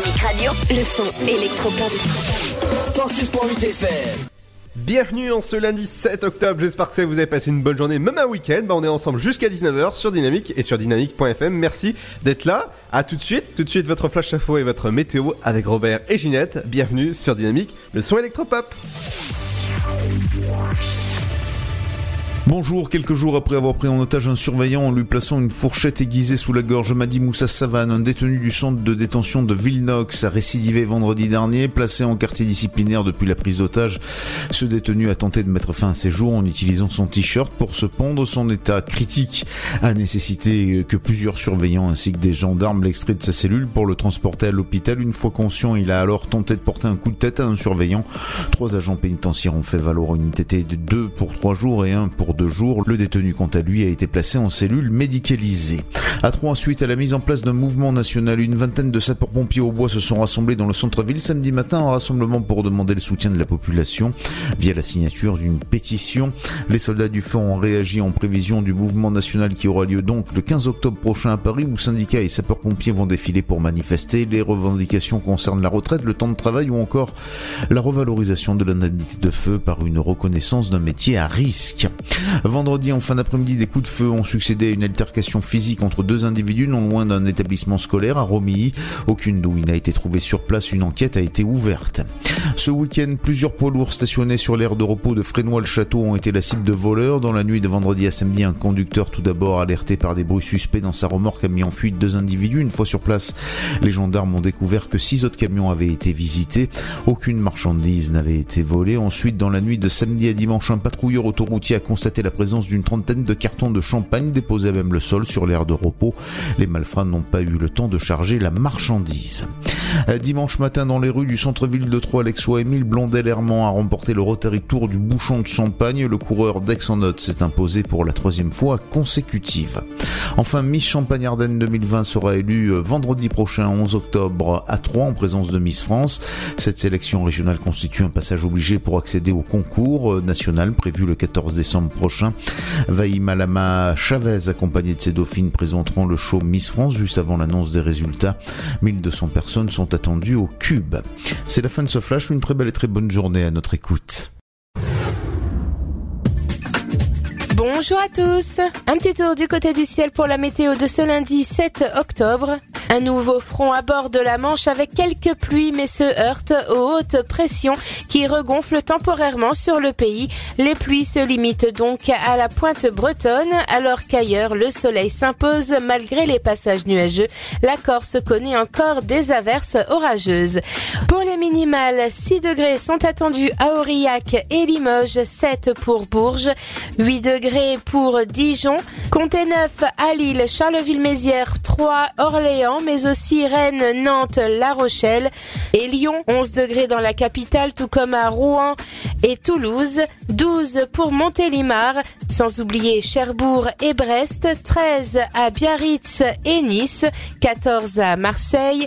Dynamique Radio. Le son électropop. 106.8 FM. Bienvenue en ce lundi 7 octobre, j'espère que vous avez passé une bonne journée, même un week-end. Bah, on est ensemble jusqu'à 19h sur Dynamique et sur dynamique.fm. Merci d'être là. À tout de suite, tout de suite votre flash info et votre météo avec Robert et Ginette. Bienvenue sur Dynamique, le son électropop. Bonjour, quelques jours après avoir pris en otage un surveillant en lui plaçant une fourchette aiguisée sous la gorge, Madi Moussa Savane, un détenu du centre de détention de Villenox, a récidivé vendredi dernier, placé en quartier disciplinaire depuis la prise d'otage. Ce détenu a tenté de mettre fin à ses jours en utilisant son t-shirt pour se pondre. Son état critique a nécessité que plusieurs surveillants ainsi que des gendarmes l'extraient de sa cellule pour le transporter à l'hôpital. Une fois conscient, il a alors tenté de porter un coup de tête à un surveillant. Trois agents pénitentiaires ont fait valoir une TT de deux pour trois jours et un pour deux jours. Le détenu, quant à lui, a été placé en cellule médicalisée. À trois suite à la mise en place d'un mouvement national, une vingtaine de sapeurs-pompiers au bois se sont rassemblés dans le centre-ville samedi matin en rassemblement pour demander le soutien de la population via la signature d'une pétition. Les soldats du feu ont réagi en prévision du mouvement national qui aura lieu donc le 15 octobre prochain à Paris où syndicats et sapeurs-pompiers vont défiler pour manifester. Les revendications concernent la retraite, le temps de travail ou encore la revalorisation de l'indemnité de feu par une reconnaissance d'un métier à risque. Vendredi, en fin d'après-midi, des coups de feu ont succédé à une altercation physique entre deux individus non loin d'un établissement scolaire à Romilly. Aucune douille n'a été trouvée sur place, une enquête a été ouverte. Ce week-end, plusieurs poids lourds stationnés sur l'aire de repos de Frénois-le-Château ont été la cible de voleurs. Dans la nuit de vendredi à samedi, un conducteur tout d'abord alerté par des bruits suspects dans sa remorque a mis en fuite deux individus. Une fois sur place, les gendarmes ont découvert que six autres camions avaient été visités. Aucune marchandise n'avait été volée. Ensuite, dans la nuit de samedi à dimanche, un patrouilleur autoroutier a constaté la présence d'une trentaine de cartons de champagne déposés à même le sol sur l'aire de repos. Les malfrats n'ont pas eu le temps de charger la marchandise. Euh, Dimanche matin dans les rues du centre-ville de Troyes, l'Exois Émile Blondel-Hermand a remporté le Rotary Tour du bouchon de champagne. Le coureur d'Aix-en-Note s'est imposé pour la troisième fois consécutive. Enfin, Miss Champagne-Ardenne 2020 sera élue euh, vendredi prochain, 11 octobre, à Troyes, en présence de Miss France. Cette sélection régionale constitue un passage obligé pour accéder au concours euh, national prévu le 14 décembre prochain. Vaïmalama Chavez, accompagnée de ses dauphines, présenteront le show Miss France juste avant l'annonce des résultats. 1200 personnes sont attendues au Cube. C'est la fin de ce flash, une très belle et très bonne journée à notre écoute. Bonjour à tous. Un petit tour du côté du ciel pour la météo de ce lundi 7 octobre. Un nouveau front à bord de la Manche avec quelques pluies mais se heurte aux hautes pressions qui regonflent temporairement sur le pays. Les pluies se limitent donc à la pointe bretonne alors qu'ailleurs le soleil s'impose malgré les passages nuageux. La Corse connaît encore des averses orageuses. Pour les minimales, 6 degrés sont attendus à Aurillac et Limoges, 7 pour Bourges, 8 degrés pour Dijon, comptez 9 à Lille, Charleville-Mézières, 3 Orléans, mais aussi Rennes, Nantes, La Rochelle et Lyon, 11 degrés dans la capitale, tout comme à Rouen et Toulouse, 12 pour Montélimar, sans oublier Cherbourg et Brest, 13 à Biarritz et Nice, 14 à Marseille,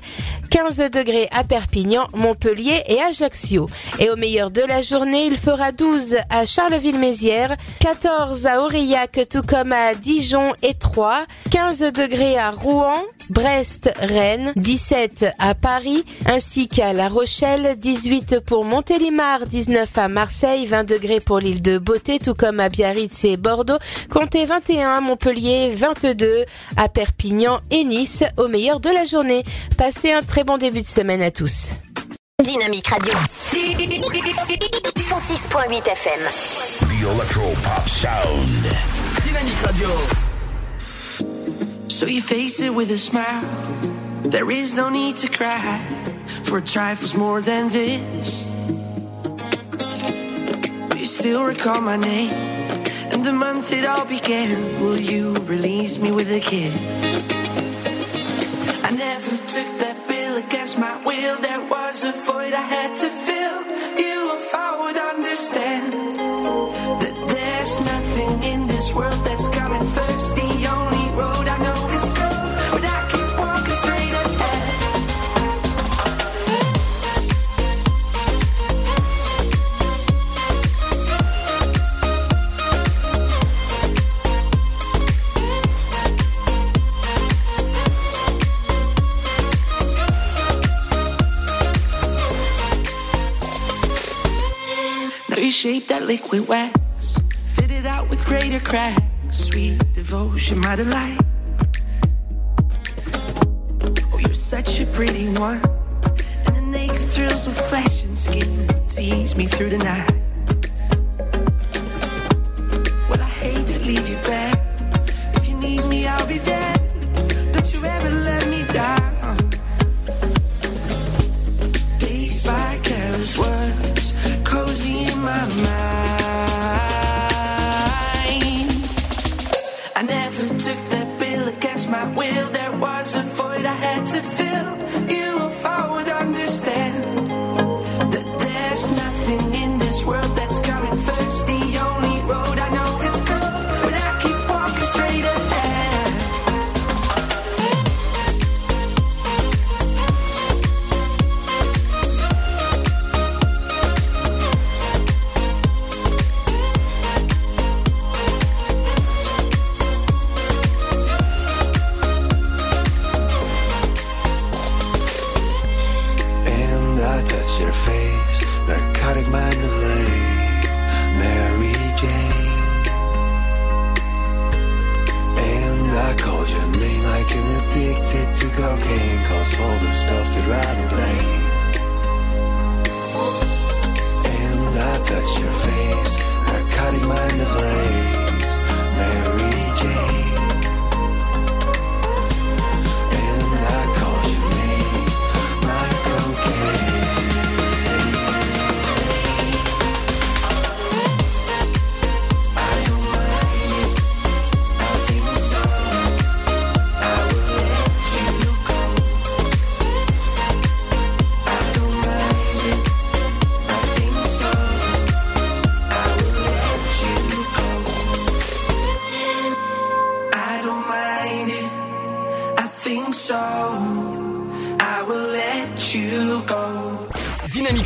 15 degrés à Perpignan, Montpellier et Ajaccio. Et au meilleur de la journée, il fera 12 à Charleville-Mézières, 14 à Aurillac, tout comme à Dijon et Troyes, 15 degrés à Rouen, Brest, Rennes, 17 à Paris, ainsi qu'à La Rochelle, 18 pour Montélimar, 19 à Marseille, 20 degrés pour l'île de Beauté, tout comme à Biarritz et Bordeaux, comptez 21 à Montpellier, 22 à Perpignan et Nice, au meilleur de la journée. Passez un très bon début de semaine à tous. Dynamique Radio. 106.8 FM. The Electro Pop Sound. Dynamique Radio. So you face it with a smile. There is no need to cry, for trifle's more than this. Do you still recall my name and the month it all began? Will you release me with a kiss? I never took that bill against my will. There was a void I had to fill. You, if I would understand that there's nothing in this world that's shape that liquid wax. Fitted out with greater cracks. Sweet devotion, my delight. Oh, you're such a pretty one. And the naked thrills of flesh and skin tease me through the night. Well, I hate to leave you back. If you need me, I'll be there.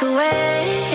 For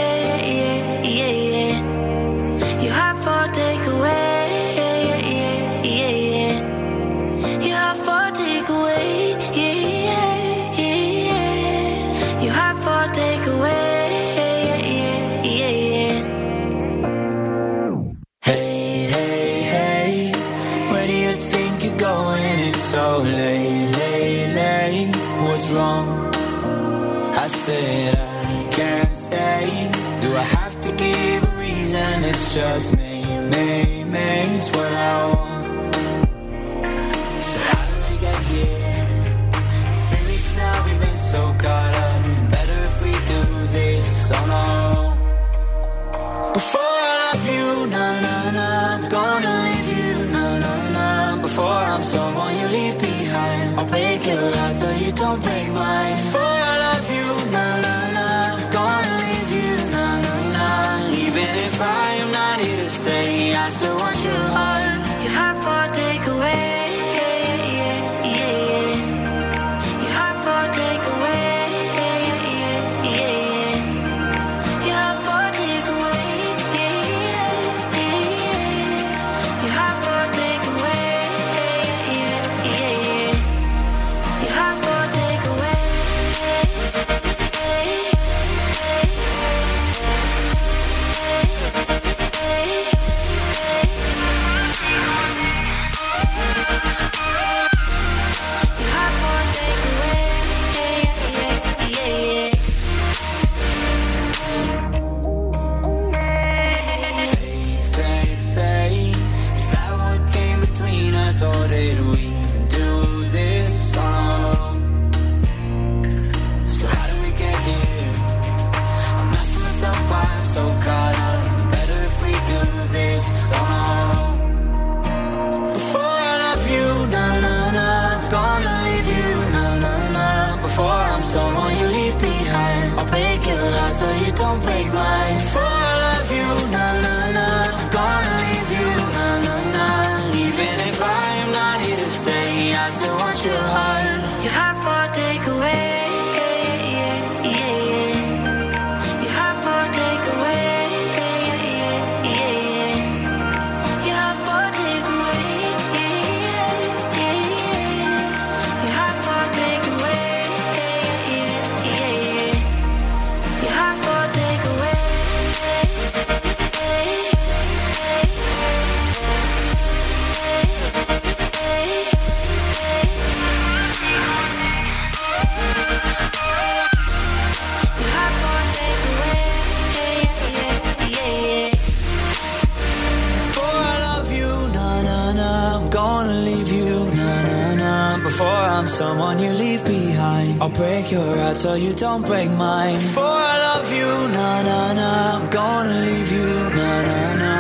Before I'm someone you leave behind, I'll break your heart so you don't break mine. Before I love you, na na na, I'm gonna leave you, na na na.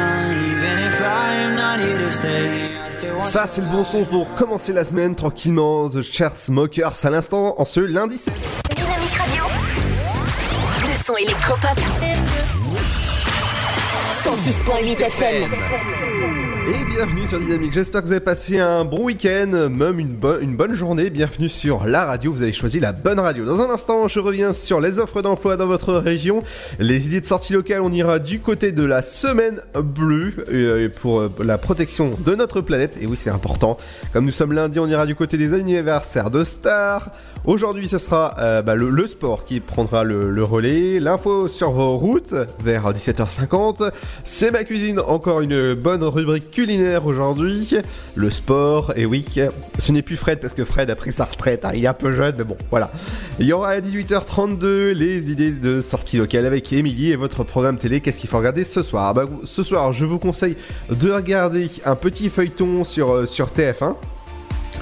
Even if I am not here to stay, I still want Ça, c'est le bon son pour commencer la semaine tranquillement. The Chairs Smokers à l'instant en ce lundi. Dynamique Radio. Le son électropop. 106.8 FM. Et bienvenue sur Dynamique. J'espère que vous avez passé un bon week-end, même une, bonne journée. Bienvenue sur la radio. Vous avez choisi la bonne radio. Dans un instant, je reviens sur les offres d'emploi dans votre région, les idées de sortie locale. On ira du côté de la semaine bleue euh, pour la protection de notre planète. Et oui, c'est important. Comme nous sommes lundi, on ira du côté des anniversaires de stars. Aujourd'hui, ce sera euh, bah, le, sport qui prendra le, relais. L'info sur vos routes vers 17h50. C'est ma cuisine, encore une bonne rubrique culinaire aujourd'hui. Le sport, et oui, ce n'est plus Fred parce que Fred a pris sa retraite. hein, il est un peu jeune, mais bon, voilà. Il y aura à 18h32 les idées de sortie locale avec Émilie et votre programme télé. Qu'est-ce qu'il faut regarder ce soir? Bah, Ce soir, je vous conseille de regarder un petit feuilleton sur, euh, sur TF1.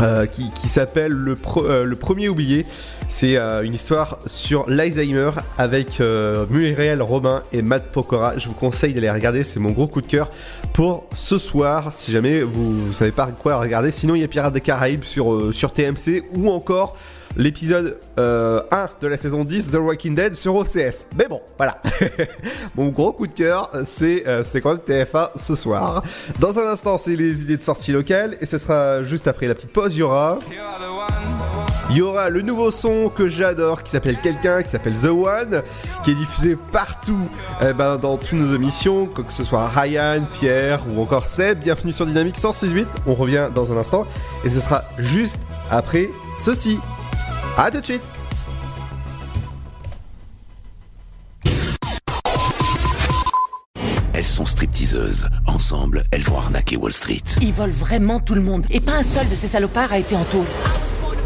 Euh, qui, s'appelle euh, le premier oublié. C'est euh, une histoire sur l'Alzheimer avec Muriel Robin et Matt Pokora. Je vous conseille d'aller regarder, c'est mon gros coup de cœur pour ce soir. Si jamais vous, vous savez pas quoi regarder, sinon il y a Pirates des Caraïbes sur, sur TMC ou encore l'épisode euh, 1 de la saison 10 The Walking Dead sur OCS. Mais bon, voilà. Mon gros coup de cœur, c'est euh, c'est quand même TF1 ce soir. Dans un instant, c'est les idées de sortie locales et ce sera juste après la petite pause. Il y aura il y aura le nouveau son que j'adore qui s'appelle Quelqu'un, qui s'appelle The One, qui est diffusé partout eh ben, dans toutes nos émissions, que ce soit Ryan, Pierre ou encore Seb. Bienvenue sur Dynamique 168. On revient dans un instant et ce sera juste après ceci. A tout de suite. Elles sont stripteaseuses. Ensemble, elles vont arnaquer Wall Street. Ils volent vraiment tout le monde. Et pas un seul de ces salopards a été en taule.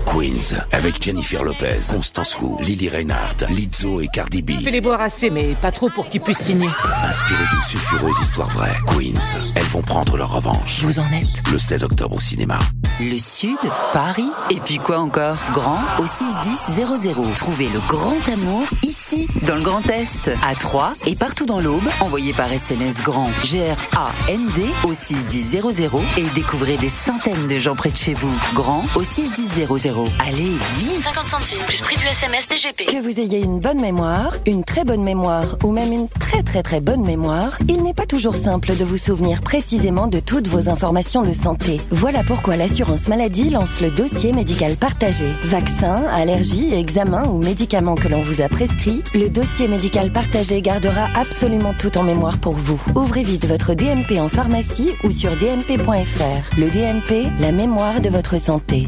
Queens, avec Jennifer Lopez, Constance Wu, Lily Reinhardt, Lizzo et Cardi B. Fais les boire assez, mais pas trop pour qu'ils puissent signer. Inspirées d'une sulfureuse histoire vraie, Queens, elles vont prendre leur revanche. Vous en êtes Le 16 octobre au cinéma. Le Sud, Paris, et puis quoi encore? Grand au 61000. Trouvez le grand amour ici, dans le Grand Est, à Troyes et partout dans l'Aube. Envoyez par SMS grand G-R-A-N-D au 61000 et découvrez des centaines de gens près de chez vous. Grand au 61000. Allez, vite 50 centimes plus prix du SMS DGP. Que vous ayez une bonne mémoire, une très bonne mémoire ou même une très très très bonne mémoire, il n'est pas toujours simple de vous souvenir précisément de toutes vos informations de santé. Voilà pourquoi l'assurance maladie lance le dossier médical partagé. Vaccins, allergies, examens ou médicaments que l'on vous a prescrits, le dossier médical partagé gardera absolument tout en mémoire pour vous. Ouvrez vite votre DMP en pharmacie ou sur dmp.fr. Le DMP, la mémoire de votre santé.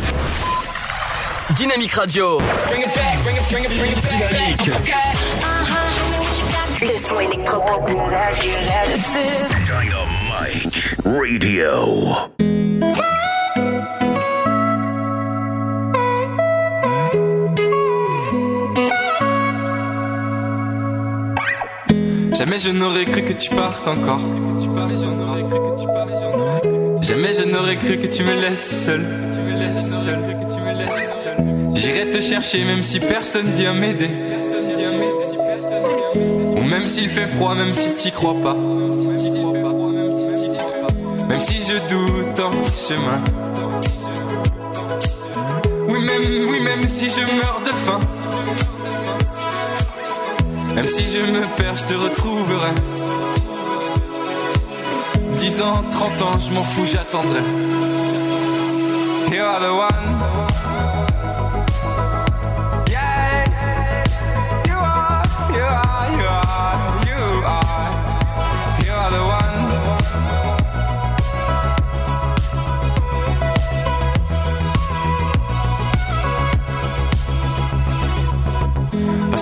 Dynamique Radio. Dynamique. Le son électropop. Dynamite Radio. Jamais je n'aurais cru que tu partes encore. Jamais je n'aurais cru que tu me laisses seul. J'irai te chercher même si personne vient m'aider. Ou même s'il fait froid, même si t'y crois pas. Même si je doute en chemin. Oui, même, oui, même si je meurs de faim. Même si je me perds, je te retrouverai. 10 ans, 30 ans, je m'en fous, j'attendrai. You are the.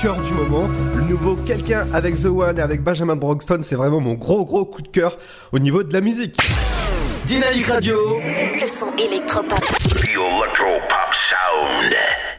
Cœur du moment. Le nouveau Quelqu'un avec The One et avec Benjamin Broxton, c'est vraiment mon gros gros coup de cœur au niveau de la musique. Dynamique Radio. Le son électropop. The Electro Pop Sound.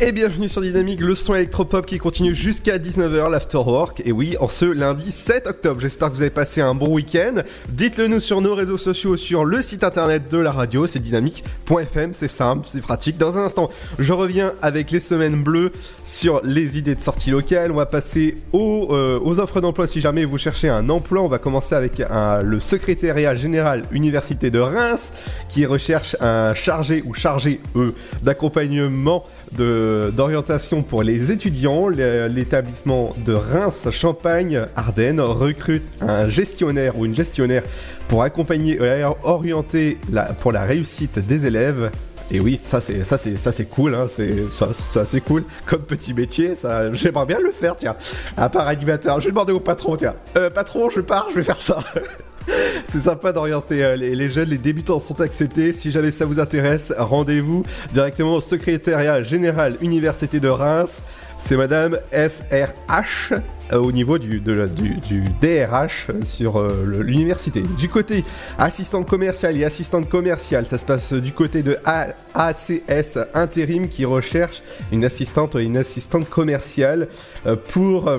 Et bienvenue sur Dynamique, le son électropop qui continue jusqu'à 19h, l'afterwork. Et oui, en ce lundi 7 octobre. J'espère que vous avez passé un bon week-end. Dites-le nous sur nos réseaux sociaux, sur le site internet de la radio, c'est dynamique.fm, c'est simple, c'est pratique. Dans un instant, je reviens avec les semaines bleues sur les idées de sortie locale. On va passer aux, euh, offres d'emploi si jamais vous cherchez un emploi. On va commencer avec un- le secrétariat général Université de Reims qui recherche un chargé ou chargé d'accompagnement d'orientation pour les étudiants. L'établissement de Reims Champagne recrute un gestionnaire ou une gestionnaire pour accompagner et orienter pour la réussite des élèves. Et oui, ça c'est ça c'est ça c'est cool, hein, c'est ça, ça c'est cool comme petit métier. Ça, j'aimerais bien le faire, tiens. À part animateur, je vais demander au patron, tiens. Euh, patron, je pars, je vais faire ça. C'est sympa d'orienter euh, les, jeunes, les débutants sont acceptés. Si jamais ça vous intéresse, rendez-vous directement au secrétariat général Université de Reims. C'est Madame SRH euh, au niveau du, DRH euh, sur l'université. Du côté assistante commerciale et assistante commerciale, ça se passe du côté de ACS Intérim qui recherche une assistante ou une assistante commerciale pour...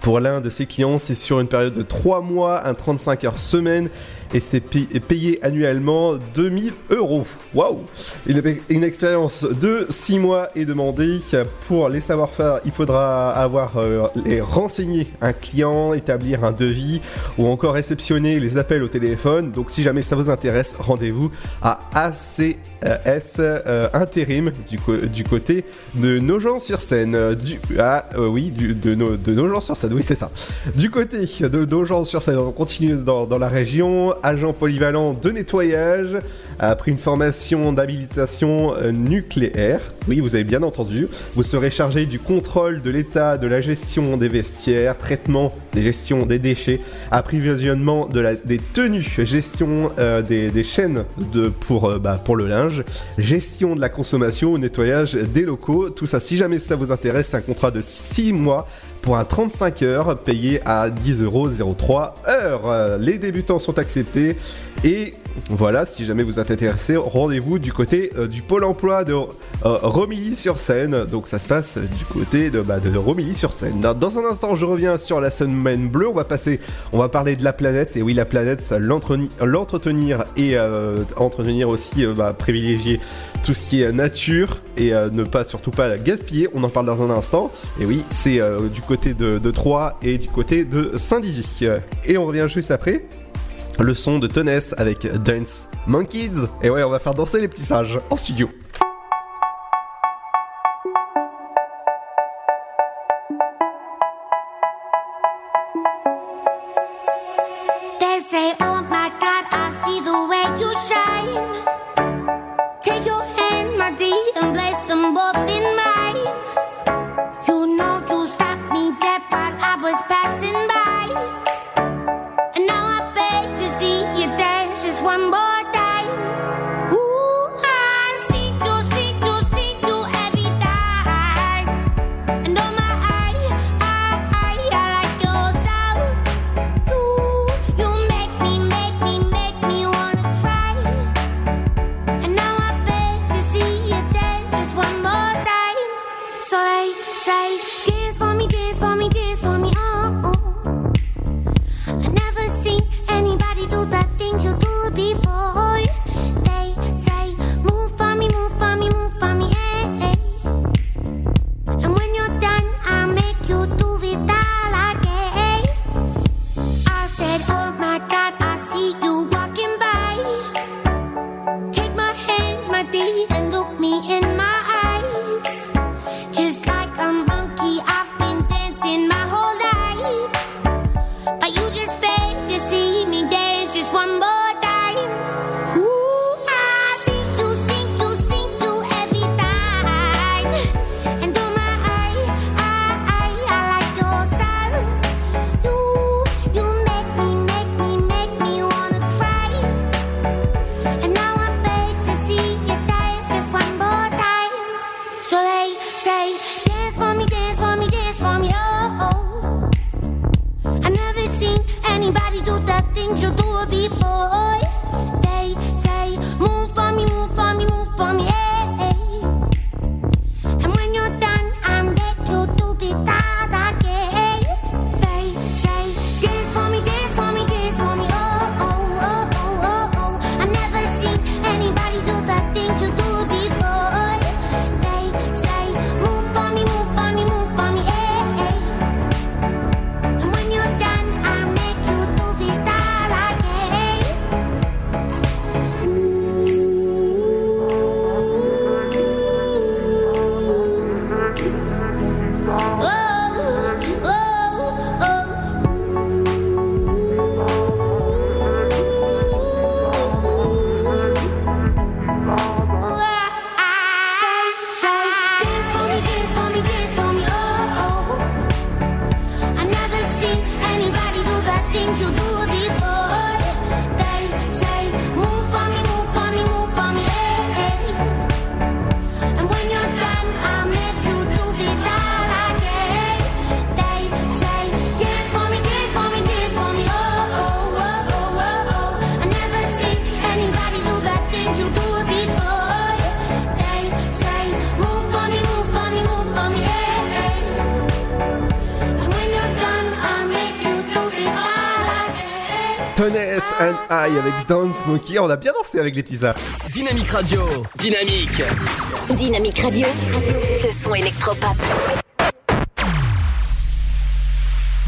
pour l'un de ses clients, c'est sur une période de 3 mois, un 35 heures semaine, et c'est payé annuellement 2000 euros. Waouh Une, expérience de 6 mois est demandée. Pour les savoir-faire, il faudra avoir euh, les renseigner un client, établir un devis, ou encore réceptionner les appels au téléphone. Donc si jamais ça vous intéresse, rendez-vous à ACS euh, Intérim du, côté de Nogent-sur-Seine. Du, ah euh, oui, de, no- de Nogent-sur-Seine, oui c'est ça. Du côté de Nogent-sur-Seine, on continue dans la région. Agent polyvalent de nettoyage, après une formation d'habilitation euh, nucléaire. Oui, vous avez bien entendu. Vous serez chargé du contrôle de l'état de la gestion des vestiaires, traitement des gestions des déchets, approvisionnement de la, des tenues, gestion euh, des, chaînes de, pour, euh, bah, pour le linge, gestion de la consommation, nettoyage des locaux. Tout ça, si jamais ça vous intéresse, c'est un contrat de 6 mois pour un 35 heures payé à 10,03€ heure. Euh, Les débutants sont acceptés et voilà, si jamais vous êtes intéressé, rendez-vous du côté euh, du pôle emploi de euh, Romilly-sur-Seine. Donc ça se passe du côté de, bah, Romilly-sur-Seine. Dans- un instant, je reviens sur la semaine bleue. On va passer, on va parler de la planète. Et oui, la planète, l'entretenir et euh, entretenir aussi, euh, bah, privilégier tout ce qui est nature et euh, ne pas surtout pas gaspiller. On en parle dans un instant. Et oui, c'est euh, du côté de, de Troyes et du côté de Saint-Dizier. Et on revient juste après. Le son de Toness avec Dance Monkeys. Et ouais, on va faire danser les petits sages en studio. Toness and I avec Dance Monkey. On a bien dansé avec les petits sages. Dynamique Radio. Dynamique. Dynamique Radio. Le son électropop.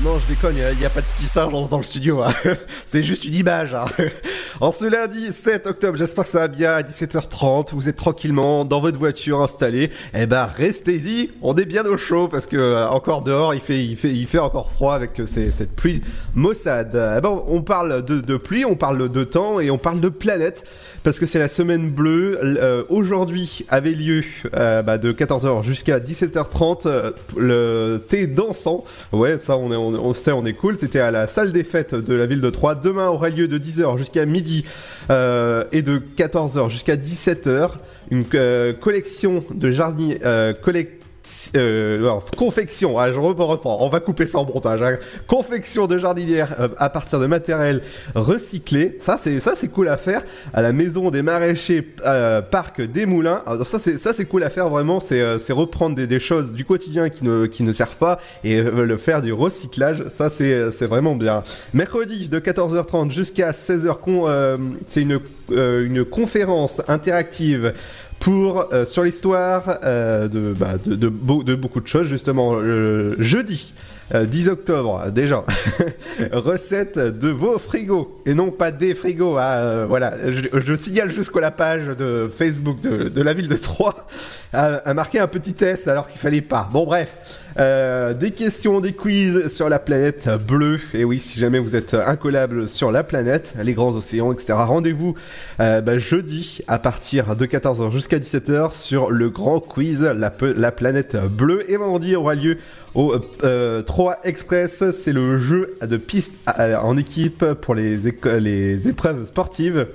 Non, je déconne, il n'y a, pas de petit singe dans le studio. hein. C'est juste une image. hein. En ce lundi 7 octobre, j'espère que ça va bien à 17h30. Vous êtes tranquillement dans votre voiture installée. Eh ben, restez-y. On est bien au chaud parce que euh, encore dehors, il fait, il fait, il fait encore froid avec euh, cette pluie maussade. Eh ben, on parle de pluie, on parle de temps et on parle de planète parce que c'est la semaine bleue. Euh, Aujourd'hui avait lieu euh, bah, de 14h jusqu'à 17h30 euh, le thé dansant. Ouais, ça on est, on, on sait, on est cool. C'était à la salle des fêtes de la ville de Troyes. Demain aura lieu de 10h jusqu'à midi euh, et de 14h jusqu'à 17h une euh, collection de jardin euh, collect- euh, confection, ah, je reprends, on va couper ça en montage. hein. Confection de jardinière euh, à partir de matériel recyclé. Ça c'est ça c'est cool à faire à la maison des maraîchers euh, parc des Moulins. Alors, ça c'est ça c'est cool à faire vraiment. C'est euh, c'est reprendre des, des choses du quotidien qui ne qui ne servent pas et le faire du recyclage. Ça c'est vraiment bien. Mercredi de 14h30 jusqu'à 16h, con, euh, c'est une une conférence interactive pour euh, sur l'histoire euh, de, bah, de, de, beau- de beaucoup de choses justement le jeudi Euh, 10 octobre, déjà. Recette de vos frigos. Et non pas des frigos. hein, voilà, je, je signale jusqu'à la page de Facebook de, la ville de Troyes a, a marqué un petit test alors qu'il fallait pas. Bon bref, Euh, des questions, des quiz sur la planète bleue. Et oui, si jamais vous êtes incollable sur la planète, les grands océans, etc. Rendez-vous euh, bah, jeudi à partir de 14h jusqu'à 17h sur le grand quiz la, planète bleue. Et vendredi aura lieu au euh, 3 Express. C'est le jeu de piste euh, en équipe pour les, les épreuves sportives.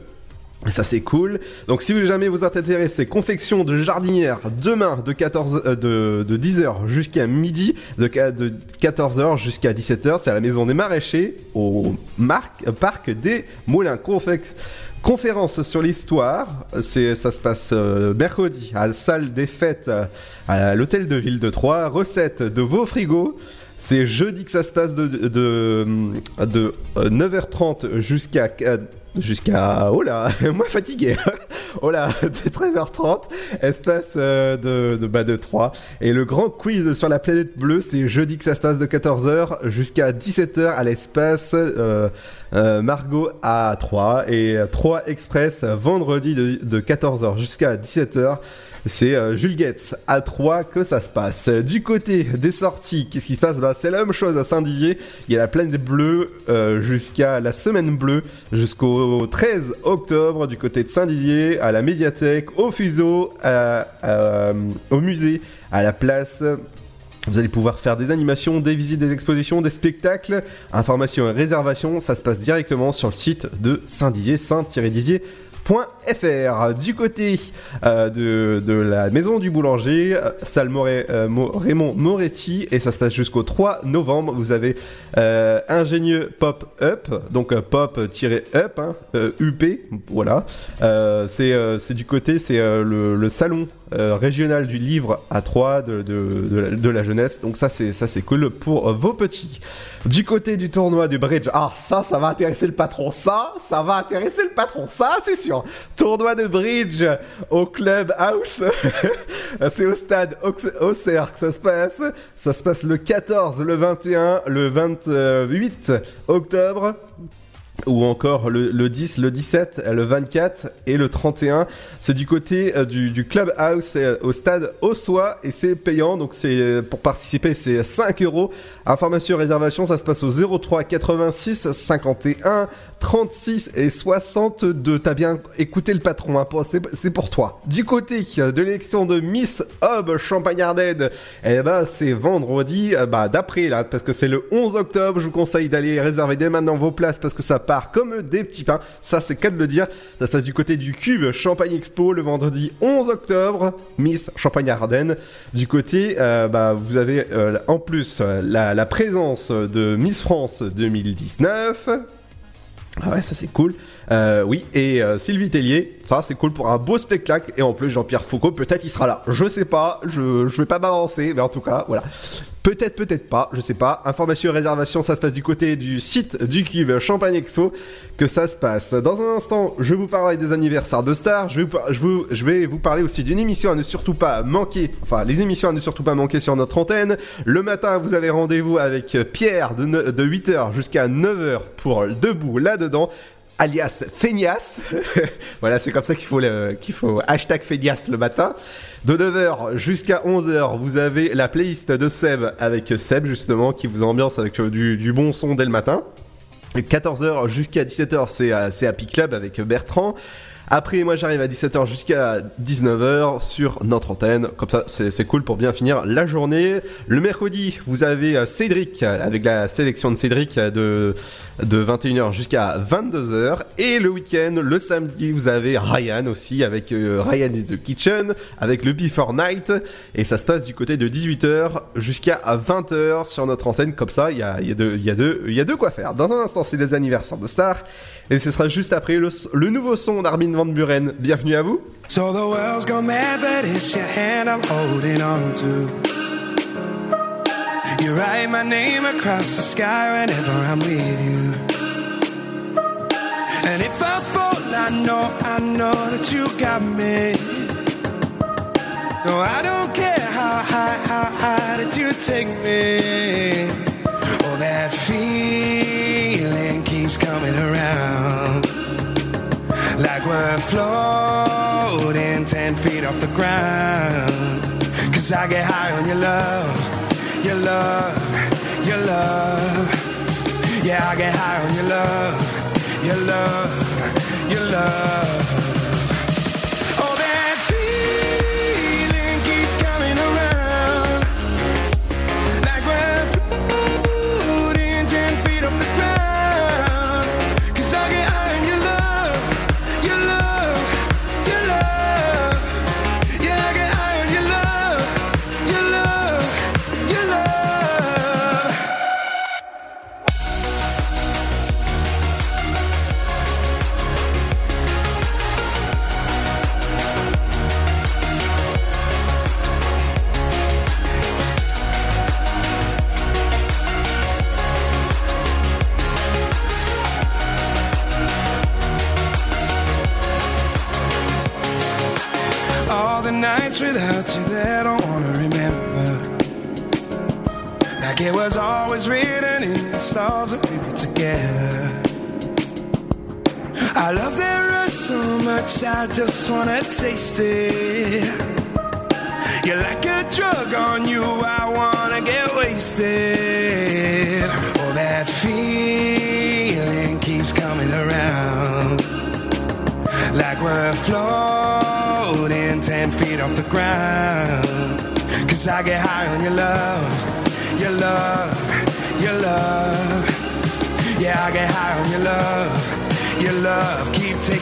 Et ça c'est cool. Donc si vous jamais vous êtes intéressé, confection de jardinière demain de 14 euh, de, de 10h jusqu'à midi, de, ca- de 14h jusqu'à 17h, c'est à la maison des maraîchers au euh, parc des Moulins. Conférence sur l'histoire, ça se passe euh, mercredi à la salle des fêtes euh, à l'hôtel de ville de Troyes. Recette de vos frigos. C'est jeudi que ça se passe de, de, de, de, euh, 9h30 jusqu'à jusqu'à oh là moi fatigué. Oh là de 13h30 espace euh, de de bas de 3 et le grand quiz sur la planète bleue c'est jeudi que ça se passe de 14h jusqu'à 17h à l'espace euh, euh, Margot à 3 et 3 Express vendredi de, de 14h jusqu'à 17h c'est euh, Jules Getz à 3 que ça se passe. Du côté des sorties, qu'est-ce qui se passe? Bah, C'est la même chose à Saint-Dizier. Il y a la planète bleue euh, jusqu'à la semaine bleue, jusqu'au 13 octobre du côté de Saint-Dizier, à la médiathèque, au fuseau, au musée, à la place. Vous allez pouvoir faire des animations, des visites, des expositions, des spectacles. Informations et réservations, ça se passe directement sur le site de Saint-Dizier, saint-dizier. .fr. Du côté euh, de, la maison du boulanger, euh, salle euh, Mo- Raymond Moretti, et ça se passe jusqu'au 3 novembre. Vous avez euh, ingénieux pop-up, donc euh, pop-up, hein, UP, voilà. C'est du côté, c'est le salon euh, régional du livre à 3 de, la, jeunesse. Donc ça c'est ça c'est cool pour euh, vos petits. Du côté du tournoi du bridge, ah ça ça va intéresser le patron, ça ça va intéresser le patron, ça c'est sûr. Tournoi de bridge au club house, c'est au stade Aux- Auxerre que ça se passe. Ça se passe le 14, le 21, le 28 octobre ou encore le, le 10, le 17, le 24 et le 31. C'est du côté euh, du, du Club House euh, au stade Ossois et c'est payant. Donc c'est euh, pour participer, c'est 5 euros. Information réservation, ça se passe au 03 86 51 36 et 62. T'as bien écouté le patron, hein, c'est pour toi. Du côté de l'élection de Miss Hob Champagne-Ardenne, eh ben c'est vendredi, euh, bah d'après là, parce que c'est le 11 octobre. Je vous conseille d'aller réserver dès maintenant vos places parce que ça part comme des petits pains. Ça c'est cas de le dire. Ça se passe du côté du Cube Champagne Expo le vendredi 11 octobre. Miss Champagne-Ardenne. Du côté, euh, bah vous avez euh, en plus la présence de Miss France 2019. Ah ouais, ça c'est cool. Euh, oui, et euh, Sylvie Tellier, ça c'est cool pour un beau spectacle. Et en plus, Jean-Pierre Foucault, peut-être il sera là. Je sais pas, je, je vais pas m'avancer, mais en tout cas, voilà. Peut-être, peut-être pas, je sais pas. Information et réservation, ça se passe du côté du site du Cube Champagne Expo, que ça se passe. Dans un instant, je vous parlerai des anniversaires de stars. Je vais vous, je vous, je vais vous parler aussi d'une émission à ne surtout pas manquer. Enfin, les émissions à ne surtout pas manquer sur notre antenne. Le matin, vous avez rendez-vous avec Pierre de, de 8h jusqu'à 9h pour Debout là-dedans alias Feignas. voilà, c'est comme ça qu'il faut qu'il faut hashtag Feignas le matin. De 9h jusqu'à 11h, vous avez la playlist de Seb avec Seb justement qui vous ambiance avec euh, du, du bon son dès le matin. Et 14h jusqu'à 17h, c'est c'est Happy Club avec Bertrand. Après, moi j'arrive à 17h jusqu'à 19h sur notre antenne. Comme ça, c'est cool pour bien finir la journée. Le mercredi, vous avez euh, Cédric avec la sélection de Cédric euh, de, de 21h jusqu'à 22h. Et le week-end, le samedi, vous avez Ryan aussi avec euh, Ryan is the Kitchen, avec le Before Night. Et ça se passe du côté de 18h jusqu'à 20h sur notre antenne. Comme ça, il y a, y, a y, a de- y a de quoi faire. Dans un instant, c'est les anniversaires de stars. Et ce sera juste après le, le nouveau son d'Armin Van Buren. Bienvenue à vous. So the world's gone mad, but it's your hand I'm holding on to. You write my name across the sky whenever I'm with you. And if I fall, I know, I know that you got me. No, I don't care how high, how high that you take me. Coming around. Like we're floating 10 feet off the ground. Cause I get high on your love, your love, your love. Yeah, I get high on your love, your love, your love.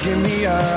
give me up.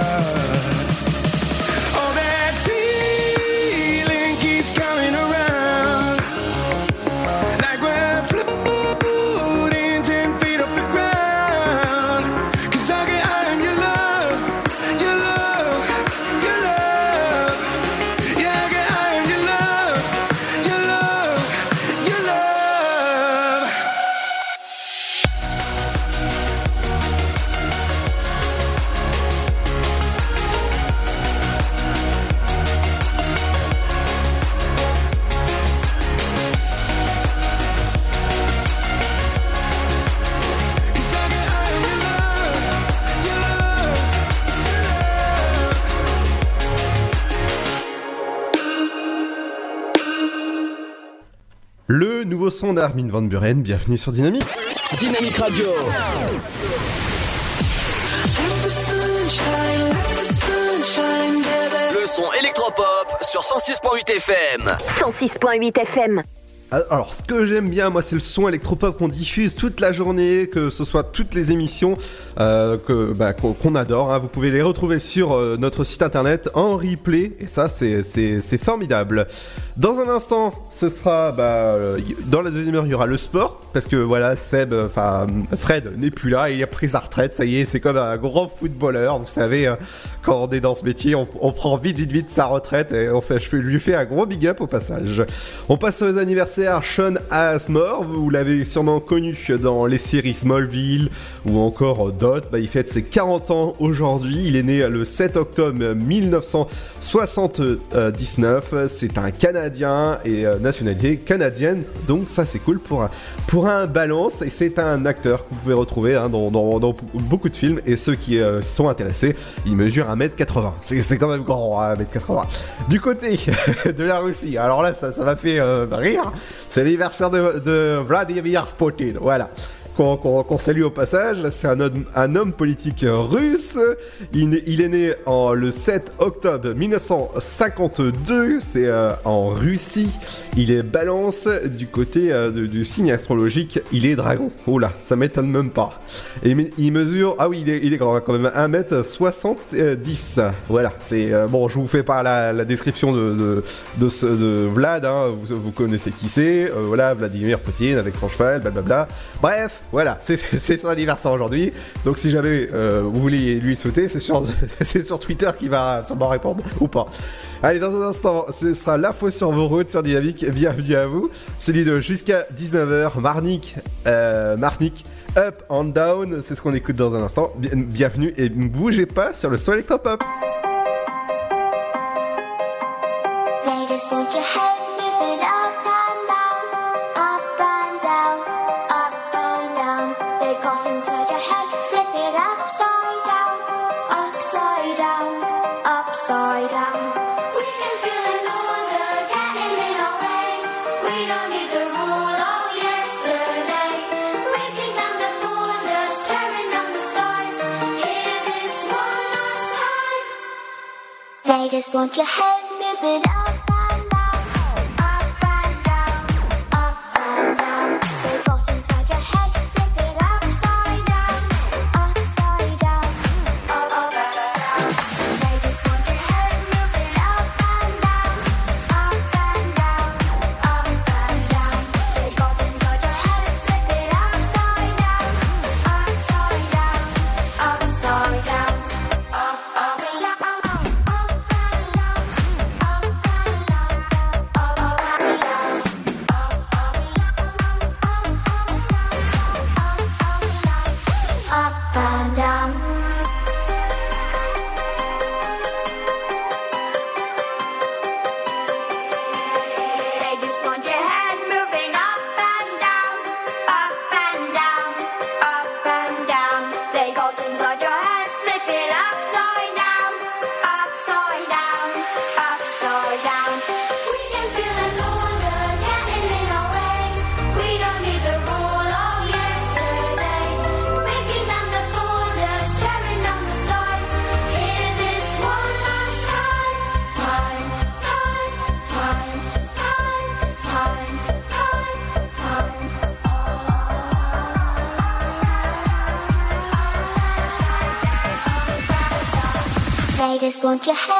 d'Armin Van Buren, bienvenue sur Dynamique. Dynamique Radio. Le son électropop sur 106.8 FM. 106.8 FM. Ah, Alors, ce que j'aime bien, moi, c'est le son électropop qu'on diffuse toute la journée, que ce soit toutes les émissions euh, que bah, qu'on adore. hein. Vous pouvez les retrouver sur euh, notre site internet en replay, et ça, c'est formidable. Dans un instant, ce sera bah, euh, dans la deuxième heure, il y aura le sport, parce que voilà, Seb, enfin Fred n'est plus là, il a pris sa retraite, ça y est, c'est comme un grand footballeur, vous savez, quand on est dans ce métier, on, prend vite, vite, vite sa retraite, et fait, je lui fais un gros big up au passage. On passe aux anniversaires. Sean Asmore, vous l'avez sûrement connu dans les séries Smallville ou encore Dot. Bah, il fête ses 40 ans aujourd'hui. Il est né le 7 octobre 1979. C'est un Canadien et euh, nationalité canadienne. Donc ça c'est cool pour un, pour un balance. Et c'est un acteur que vous pouvez retrouver hein, dans, beaucoup de films. Et ceux qui euh, sont intéressés, il mesure 1m80. C'est quand même grand, hein, 1m80. Du côté de la Russie, alors là ça ça m'a fait euh, rire. C'est l'anniversaire de, Vladimir Poutine. Voilà qu'on salue au passage. C'est un homme, politique russe. Il, est- né le 7 octobre 1952. C'est euh, en Russie. Il est balance du côté euh, du signe astrologique. Il est dragon. Oh là, ça m'étonne même pas. Et il- mesure. Ah oui, il est, quand même 1m70. Voilà, c'est euh, bon. Je vous fais pas la, description de, Vlad. hein. Vous, vous connaissez qui c'est. Voilà, Vladimir Poutine avec son cheval, blablabla. Bref, voilà, c'est- son anniversaire aujourd'hui. Donc si jamais euh, vous voulez lui souhaiter, c'est sur, Twitter qu'il va sûrement répondre ou pas. Allez, dans un instant, ce sera l'info sur vos routes sur Dynamique. Bienvenue à vous. C'est lui de jusqu'à 19h. Marnik, Marnik, Up and Down, c'est ce qu'on écoute dans un instant. Bien- bienvenue et ne bougez pas sur le son électropop. Want your head moving up your head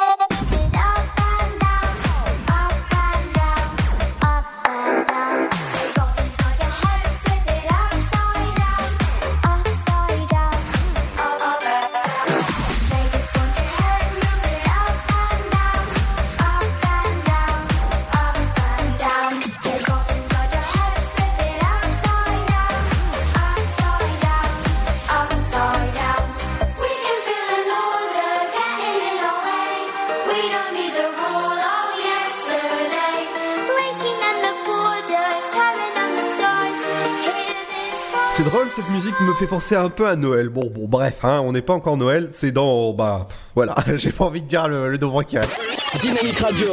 fait penser un peu à Noël. Bon, bon, bref, hein, on n'est pas encore Noël, c'est dans, bah, voilà, j'ai pas envie de dire le, le nombre qui reste. Dynamique Radio.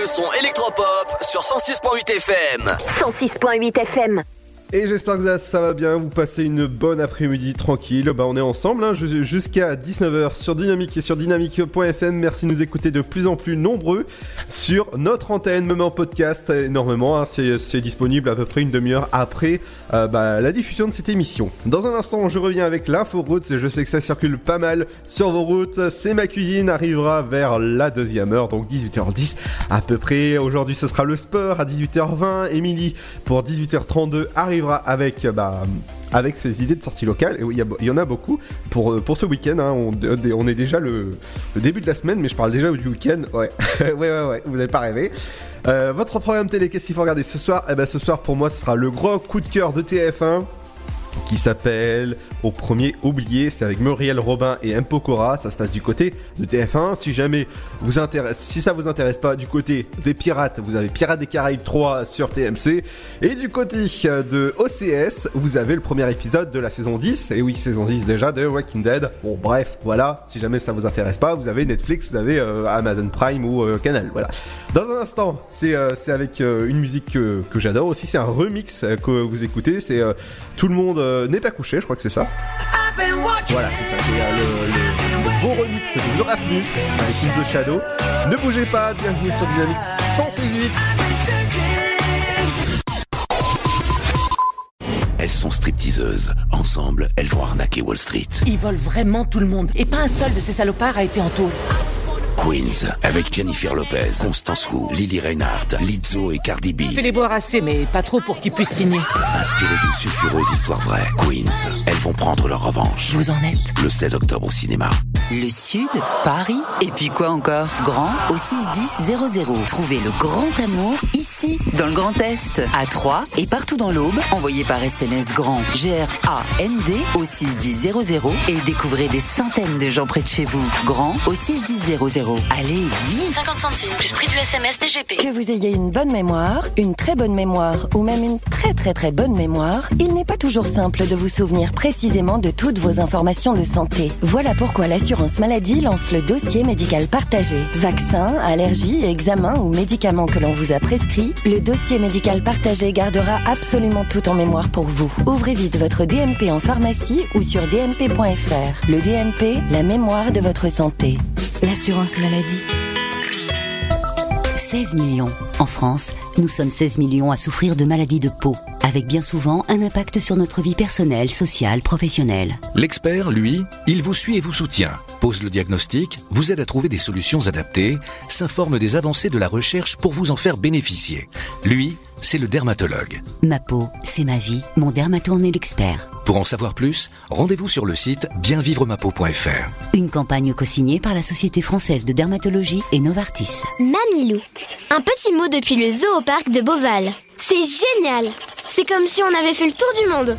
Le son électropop sur 106.8 FM. 106.8 FM. Et j'espère que ça, va bien, vous passez une bonne après-midi tranquille. Bah, on est ensemble hein, jus- jusqu'à 19h sur Dynamique et sur dynamique.fm. Merci de nous écouter de plus en plus nombreux sur notre antenne, même en podcast énormément. hein. C'est disponible à peu près une demi-heure après euh, bah, la diffusion de cette émission. Dans un instant, je reviens avec l'info route. Je sais que ça circule pas mal sur vos routes. C'est ma cuisine arrivera vers la deuxième heure, donc 18h10 à peu près. Aujourd'hui, ce sera le sport à 18h20. Émilie pour 18h32 avec bah, avec ses idées de sortie locale. Et oui, il y en a beaucoup pour euh, pour ce week-end. hein. on, on est déjà le, début de la semaine, mais je parle déjà du week-end. Ouais, ouais, ouais, ouais. Vous n'avez pas rêvé. Euh, votre programme télé, qu'est-ce qu'il faut regarder ce soir? Eh ben, ce soir pour moi, ce sera le gros coup de cœur de TF1 qui s'appelle Au premier oublié. C'est avec Muriel Robin et M. Ça se passe du côté de TF1. Si jamais vous intéresse, si ça vous intéresse pas, du côté des pirates, vous avez Pirates des Caraïbes 3 sur TMC. Et du côté euh, de OCS, vous avez le premier épisode de la saison 10. Et oui, saison 10 déjà de Walking Dead. Bon, bref, voilà. Si jamais ça vous intéresse pas, vous avez Netflix, vous avez euh, Amazon Prime ou euh, Canal. Voilà. Dans un instant, c'est euh, avec une musique que, j'adore aussi. C'est un remix que vous écoutez. C'est Tout le monde n'est pas couché, je crois que c'est ça. Voilà, c'est ça, c'est euh, le, le- le beau remix de Erasmus avec In the Shadow. Ne bougez pas, bienvenue sur Dynamique 168. Elles sont stripteaseuses. Ensemble, elles vont arnaquer Wall Street. Ils volent vraiment tout le monde. Et pas un seul de ces salopards a été en taule. Queens, avec Jennifer Lopez, Constance Wu, Lily Reinhardt, Lizzo et Cardi B. Fais-les boire assez, mais pas trop pour qu'ils puissent signer. Inspirées d'une sulfureuse histoire vraie, Queens, elles vont prendre leur revanche. Vous en êtes Le 16 octobre au cinéma. Le Sud, Paris, et puis quoi encore? Grand au 61000. Trouvez le grand amour ici, dans le Grand Est, à Troyes et partout dans l'Aube. Envoyez par SMS grand G-R-A-N-D au 61000 et découvrez des centaines de gens près de chez vous. Grand au 61000. Allez, vite 50 centimes plus prix du SMS DGP. Que vous ayez une bonne mémoire, une très bonne mémoire ou même une très très très bonne mémoire, il n'est pas toujours simple de vous souvenir précisément de toutes vos informations de santé. Voilà pourquoi l'assurance maladie lance le dossier médical partagé. Vaccins, allergies, examens ou médicaments que l'on vous a prescrits, le dossier médical partagé gardera absolument tout en mémoire pour vous. Ouvrez vite votre DMP en pharmacie ou sur dmp.fr. Le DMP, la mémoire de votre santé. L'assurance maladie. 16 millions. En France, nous sommes 16 millions à souffrir de maladies de peau, avec bien souvent un impact sur notre vie personnelle, sociale, professionnelle. L'expert, lui, il vous suit et vous soutient, pose le diagnostic, vous aide à trouver des solutions adaptées, s'informe des avancées de la recherche pour vous en faire bénéficier. Lui, c'est le dermatologue. Ma peau, c'est ma vie. Mon dermato en est l'expert. Pour en savoir plus, rendez-vous sur le site bienvivremapeau.fr. Une campagne co-signée par la Société française de dermatologie et Novartis. Mamilou. Un petit mot depuis le zoo au parc de Beauval. C'est génial C'est comme si on avait fait le tour du monde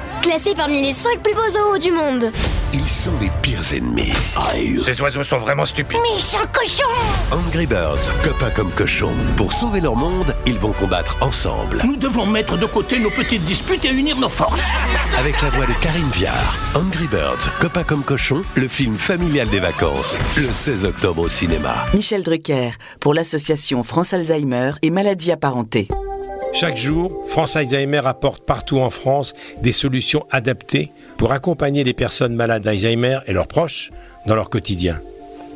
Classé parmi les 5 plus beaux zoos du monde. Ils sont les pires ennemis. Ces oiseaux sont vraiment stupides. Méchant cochon Angry Birds, copains comme cochons. Pour sauver leur monde, ils vont combattre ensemble. Nous devons mettre de côté nos petites disputes et unir nos forces. Avec la voix de Karine Viard. Angry Birds, copains comme cochons, le film familial des vacances. Le 16 octobre au cinéma. Michel Drucker, pour l'association France Alzheimer et maladies apparentées. Chaque jour, France Alzheimer apporte partout en France des solutions adaptées pour accompagner les personnes malades d'Alzheimer et leurs proches dans leur quotidien.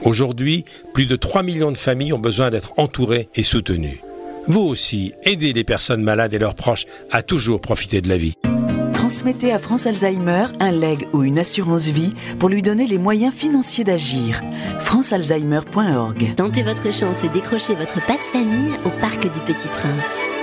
Aujourd'hui, plus de 3 millions de familles ont besoin d'être entourées et soutenues. Vous aussi, aidez les personnes malades et leurs proches à toujours profiter de la vie. Transmettez à France Alzheimer un leg ou une assurance vie pour lui donner les moyens financiers d'agir. francealzheimer.org. Tentez votre chance et décrochez votre passe-famille au Parc du Petit Prince.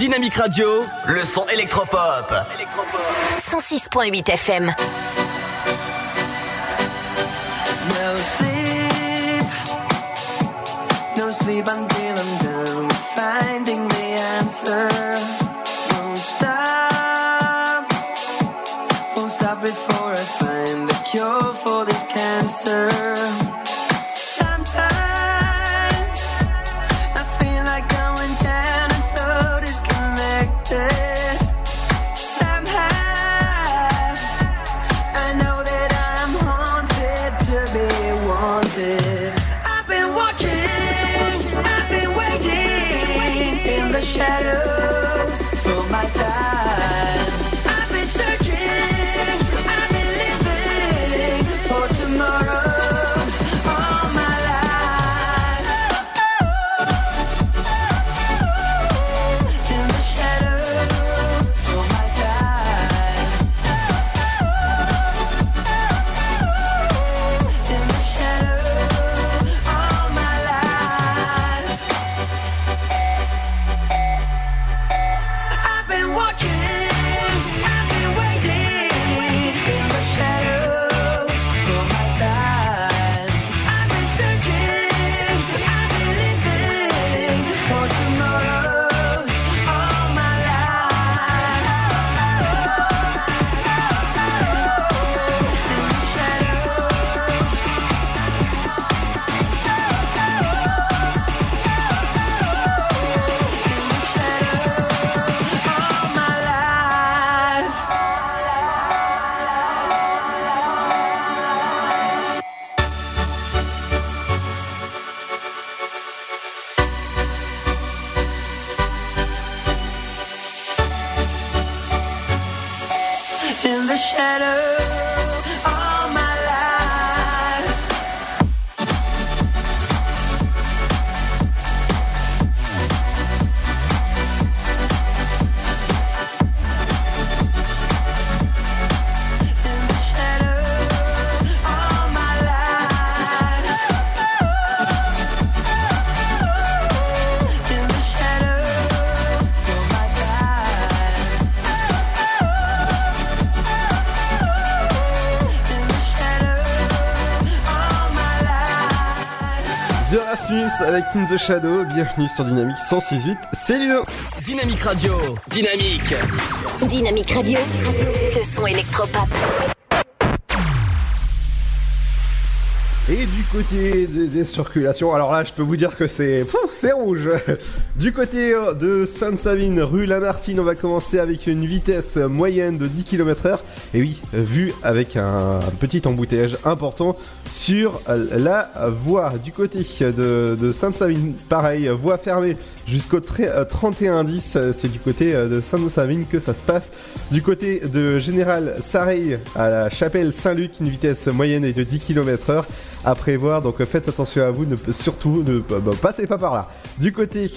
Dynamique Radio, le son électropop. 106.8 FM. No sleep, no sleep until I'm done with finding the answer. Avec In the Shadow, bienvenue sur Dynamique 106.8, c'est Ludo Dynamique Radio. Dynamique. Dynamique Radio. Le son électropop. Et du côté des, des circulations, alors là je peux vous dire que c'est pouf, c'est rouge. Du côté euh, de Sainte-Savine, rue Lamartine, on va commencer avec une vitesse moyenne de 10 km/h. Et oui, vu avec un petit embouteillage important sur la voie. Du côté de, Sainte-Savine, pareil, voie fermée jusqu'au tre- euh, 31-10. euh, C'est du côté euh, de Sainte-Savine que ça se passe. Du côté de Général Sareil à la chapelle Saint-Luc, une vitesse moyenne est de 10 km/h à prévoir. Donc euh, faites attention à vous, ne, surtout ne bah, passez pas par là. Du côté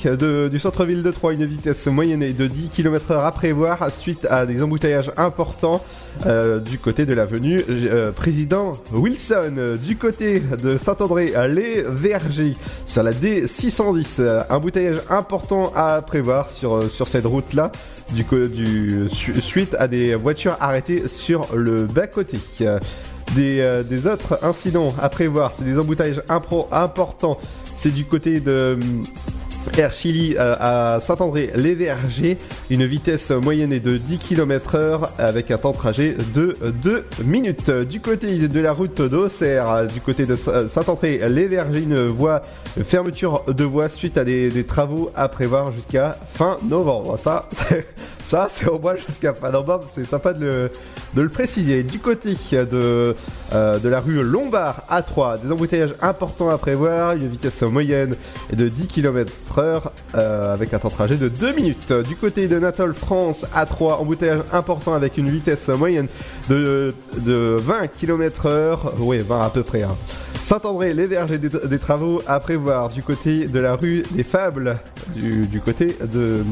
du centre-ville de Troyes, une vitesse moyenne de 10 km/h à prévoir suite à des embouteillages importants euh, du côté de l'avenue euh, Président Wilson. Du côté de Saint-André, les Vergers sur la D610, euh, un embouteillage important à prévoir sur, cette route-là. Du, co- du, su- suite à des voitures arrêtées sur le bas-côté. Euh, des, autres incidents à prévoir, c'est des embouteillages impro- importants. C'est du côté de Air Chili euh, à Saint-André-les-Vergers. Une vitesse moyenne est de 10 km/h avec un temps de trajet de 2 minutes. Du côté de la route d'Auxerre, du côté de Sa- Saint-André-les-Vergers, une voie fermeture de voie suite à des, travaux à prévoir jusqu'à fin novembre. Ça, c'est au moins jusqu'à fin novembre. C'est sympa de le, préciser. Du côté de, euh, de la rue Lombard A3, des embouteillages importants à prévoir, une vitesse moyenne de 10 km/h euh, avec un temps de trajet de 2 minutes. Du côté de Natol France A3, embouteillage important avec une vitesse moyenne de, de 20 km/h, oui 20 à peu près. hein. Saint-André, les vergers des, des travaux à prévoir du côté de la rue des Fables, du côté de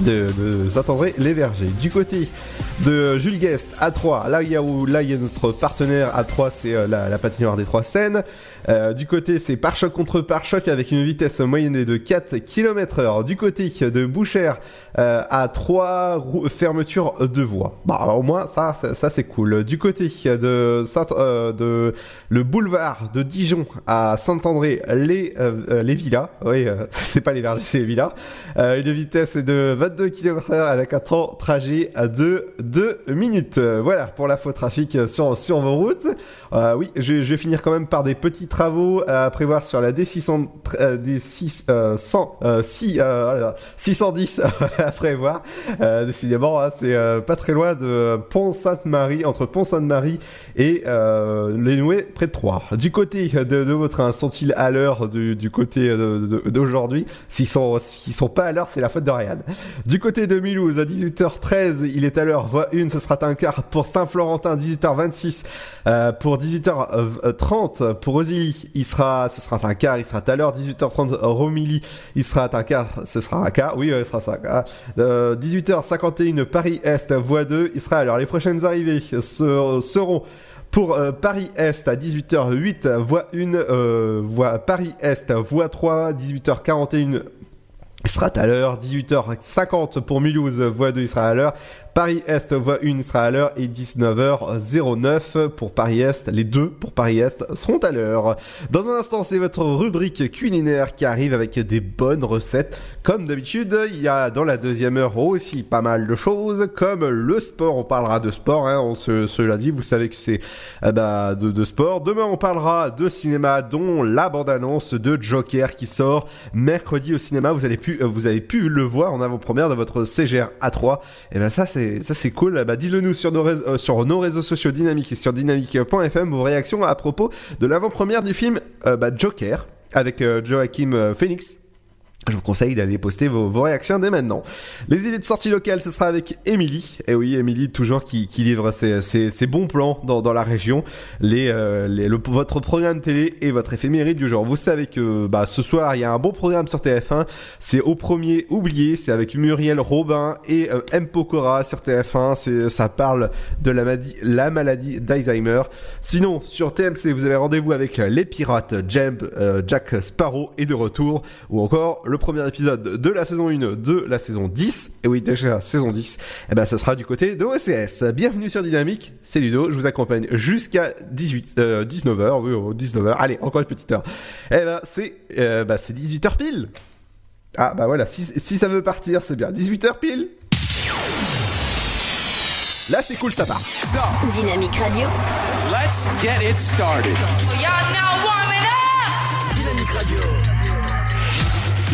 de, Saint-André les Vergers. Du côté de Jules Guest à 3, là il y a où là il y a notre partenaire à 3, c'est euh, la, la patinoire des trois Seines. Euh, du côté c'est pare-choc contre pare-choc avec une vitesse moyenne de 4 km/h. Du côté de Boucher euh, à 3 fermetures de voie. Bah au moins ça ça, c'est cool. Du côté de Saint euh, de le boulevard de Dijon à Saint-André les les villas. Oui, c'est pas les vergers, c'est les villas. Une vitesse de 22 km/h avec un temps trajet de 2 minutes. Euh, Voilà pour l'info trafic sur, sur vos routes. Euh, oui, je, vais finir quand même par des petits travaux à prévoir sur la D600, euh, D6, euh, 100, 6, là là, 610 à prévoir. Décidément, hein, c'est pas très loin de Pont-Sainte-Marie, entre Pont-Sainte-Marie euh, les Noués, près de Troyes. Du côté de, de vos sont-ils à l'heure du, du côté de- d'aujourd'hui? S'ils sont, sont pas à l'heure, c'est la faute de Ryan. Du côté de Mulhouse, à 18h13, il est à l'heure, voie 1, ce sera un quart pour Saint-Florentin, 18h26, euh, pour 18h30 pour Rosilly, il sera, ce sera un quart, il sera à l'heure, 18h30 Romilly, il sera un quart, ce sera un quart, oui, euh, ce sera ça. Euh, 18h51 Paris-Est, voie 2, il sera à l'heure. Les prochaines arrivées se- seront pour euh, Paris-Est à 18h08, voie 1, euh, voie Paris-Est, voie 3, 18h41 il sera à l'heure, 18h50 pour Mulhouse, voie 2, il sera à l'heure. Paris-Est, 1, il sera à l'heure. Et 19h09 pour Paris-Est. Les deux pour Paris-Est seront à l'heure. Dans un instant, c'est votre rubrique culinaire qui arrive avec des bonnes recettes. Comme d'habitude, il y a dans la deuxième heure aussi pas mal de choses, comme le sport. On parlera de sport, hein, on se, se l'a dit, vous savez que c'est eh ben, de, sport. Demain, on parlera de cinéma, dont la bande-annonce de Joker qui sort mercredi au cinéma. Vous avez pu, euh, vous avez pu le voir en avant-première de votre CGR A3. Et ça, c'est ça c'est cool. Ben, dites-le nous sur nos, réseaux, euh, sociaux dynamiques et sur dynamique.fm vos réactions à propos de l'avant-première du film euh, bah, Joker avec euh, Joachim Phoenix Je vous conseille d'aller poster vos, vos, réactions dès maintenant. Les idées de sortie locale, ce sera avec Émilie. Et oui, Émilie, toujours qui, qui livre ses, ses, ses, bons plans dans, dans la région. Les, euh, les le, votre programme télé et votre éphéméride du jour. Vous savez que bah, ce soir, il y a un bon programme sur TF1. C'est au premier oublié. C'est avec Muriel Robin et euh, M. Pokora sur TF1. Ça parle de la maladie, la maladie d'Alzheimer. Sinon, sur TMC, vous avez rendez-vous avec les pirates. Jemp, euh, Jack Sparrow est de retour. Ou encore le premier épisode de la saison 1 de la saison 10. Et oui, déjà saison 10. Et eh ben, ça sera du côté de OCS. Bienvenue sur Dynamique. C'est Ludo. Je vous accompagne jusqu'à 18, euh, 19h. Oui, 19h. Allez, encore une petite heure. Et eh ben, c'est, euh, bah, 18h pile. Ah, bah voilà. Si, si ça veut partir, c'est bien. 18h pile. Là, c'est cool, ça part. Dynamique Radio. Let's get it started. Y'all now warming up. Dynamique Radio.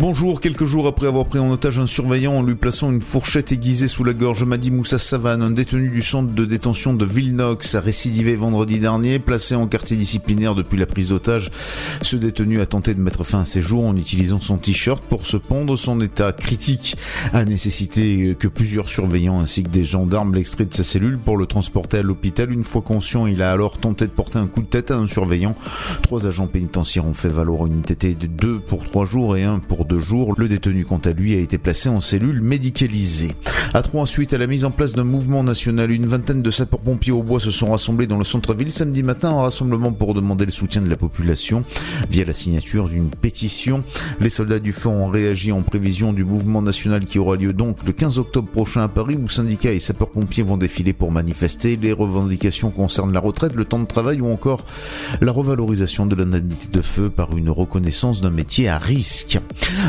Bonjour, quelques jours après avoir pris en otage un surveillant en lui plaçant une fourchette aiguisée sous la gorge, Madi Moussa Savane, un détenu du centre de détention de Villenox, a récidivé vendredi dernier, placé en quartier disciplinaire depuis la prise d'otage. Ce détenu a tenté de mettre fin à ses jours en utilisant son t-shirt pour se pondre. Son état critique a nécessité que plusieurs surveillants ainsi que des gendarmes l'extraient de sa cellule pour le transporter à l'hôpital. Une fois conscient, il a alors tenté de porter un coup de tête à un surveillant. Trois agents pénitentiaires ont fait valoir une TT de deux pour trois jours et un pour deux jours. Le détenu, quant à lui, a été placé en cellule médicalisée. À trois suite à la mise en place d'un mouvement national, une vingtaine de sapeurs-pompiers au bois se sont rassemblés dans le centre-ville samedi matin en rassemblement pour demander le soutien de la population via la signature d'une pétition. Les soldats du feu ont réagi en prévision du mouvement national qui aura lieu donc le 15 octobre prochain à Paris où syndicats et sapeurs-pompiers vont défiler pour manifester. Les revendications concernent la retraite, le temps de travail ou encore la revalorisation de l'indemnité de feu par une reconnaissance d'un métier à risque.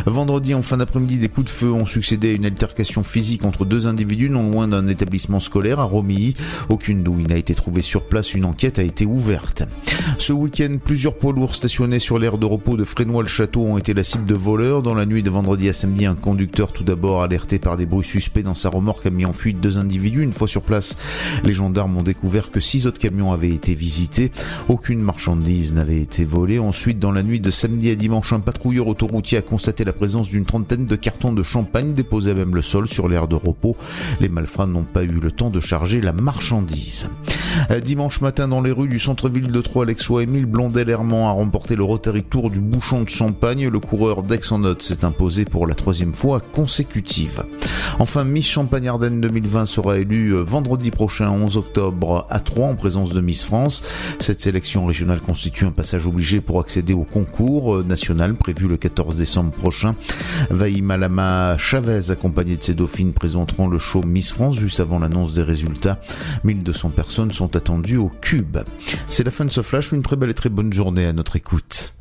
Vendredi, en fin d'après-midi, des coups de feu ont succédé à une altercation physique entre deux individus non loin d'un établissement scolaire à Romilly. Aucune douille n'a été trouvée sur place, une enquête a été ouverte. Ce week-end, plusieurs poids lourds stationnés sur l'aire de repos de Frénois-le-Château ont été la cible de voleurs. Dans la nuit de vendredi à samedi, un conducteur tout d'abord alerté par des bruits suspects dans sa remorque a mis en fuite deux individus. Une fois sur place, les gendarmes ont découvert que six autres camions avaient été visités. Aucune marchandise n'avait été volée. Ensuite, dans la nuit de samedi à dimanche, un patrouilleur autoroutier a constaté la présence d'une trentaine de cartons de champagne déposés à même le sol sur l'aire de repos. Les malfrats n'ont pas eu le temps de charger la marchandise. Dimanche matin dans les rues du centre-ville de Troyes, l'exois Émile Blondel-Hermand a remporté le Rotary Tour du bouchon de champagne. Le coureur d'Aix-en-Othe s'est imposé pour la troisième fois consécutive. Enfin, Miss Champagne-Ardenne 2020 sera élue vendredi prochain, 11 octobre, à Troyes, en présence de Miss France. Cette sélection régionale constitue un passage obligé pour accéder au concours national prévu le 14 décembre prochain. Vaïma Lama Chavez, accompagnée de ses dauphines, présenteront le show Miss France juste avant l'annonce des résultats. 1200 personnes sont attendues au Cube. C'est la fin de ce flash, une très belle et très bonne journée à notre écoute.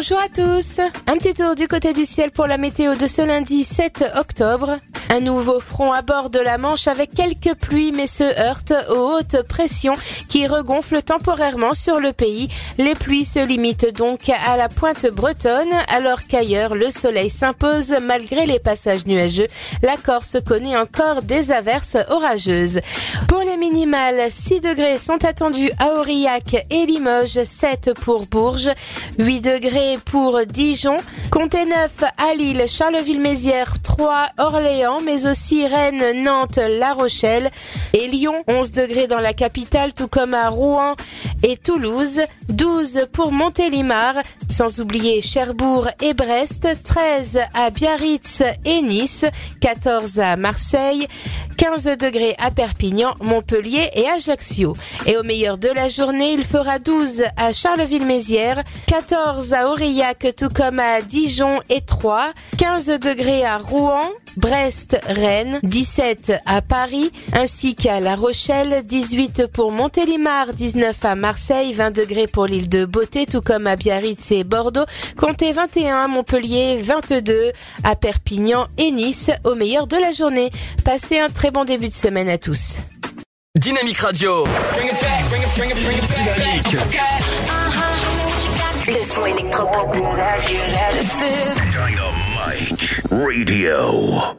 Bonjour à tous. Un petit tour du côté du ciel pour la météo de ce lundi 7 octobre. Un nouveau front à bord de la Manche avec quelques pluies mais se heurte aux hautes pressions qui regonflent temporairement sur le pays. Les pluies se limitent donc à la pointe bretonne alors qu'ailleurs le soleil s'impose malgré les passages nuageux. La Corse connaît encore des averses orageuses. Pour les minimales, 6 degrés sont attendus à Aurillac et Limoges, 7 pour Bourges, 8 degrés pour Dijon, comptez 9 à Lille, Charleville-Mézières, Troyes, Orléans, mais aussi Rennes, Nantes, La Rochelle et Lyon. 11 degrés dans la capitale, tout comme à Rouen et Toulouse. 12 pour Montélimar, sans oublier Cherbourg et Brest. 13 à Biarritz et Nice. 14 à Marseille. 15 degrés à Perpignan, Montpellier et Ajaccio. Et au meilleur de la journée, il fera 12 à Charleville-Mézières, 14 à Aurillac, tout comme à Dijon et Troyes, 15 degrés à Rouen, Brest, Rennes, 17 à Paris, ainsi qu'à La Rochelle, 18 pour Montélimar, 19 à Marseille, 20 degrés pour l'île de Beauté, tout comme à Biarritz et Bordeaux, comptez 21 à Montpellier, 22 à Perpignan et Nice, au meilleur de la journée. Passez un très bon début de semaine à tous. Dynamique Radio. Dynamite Radio.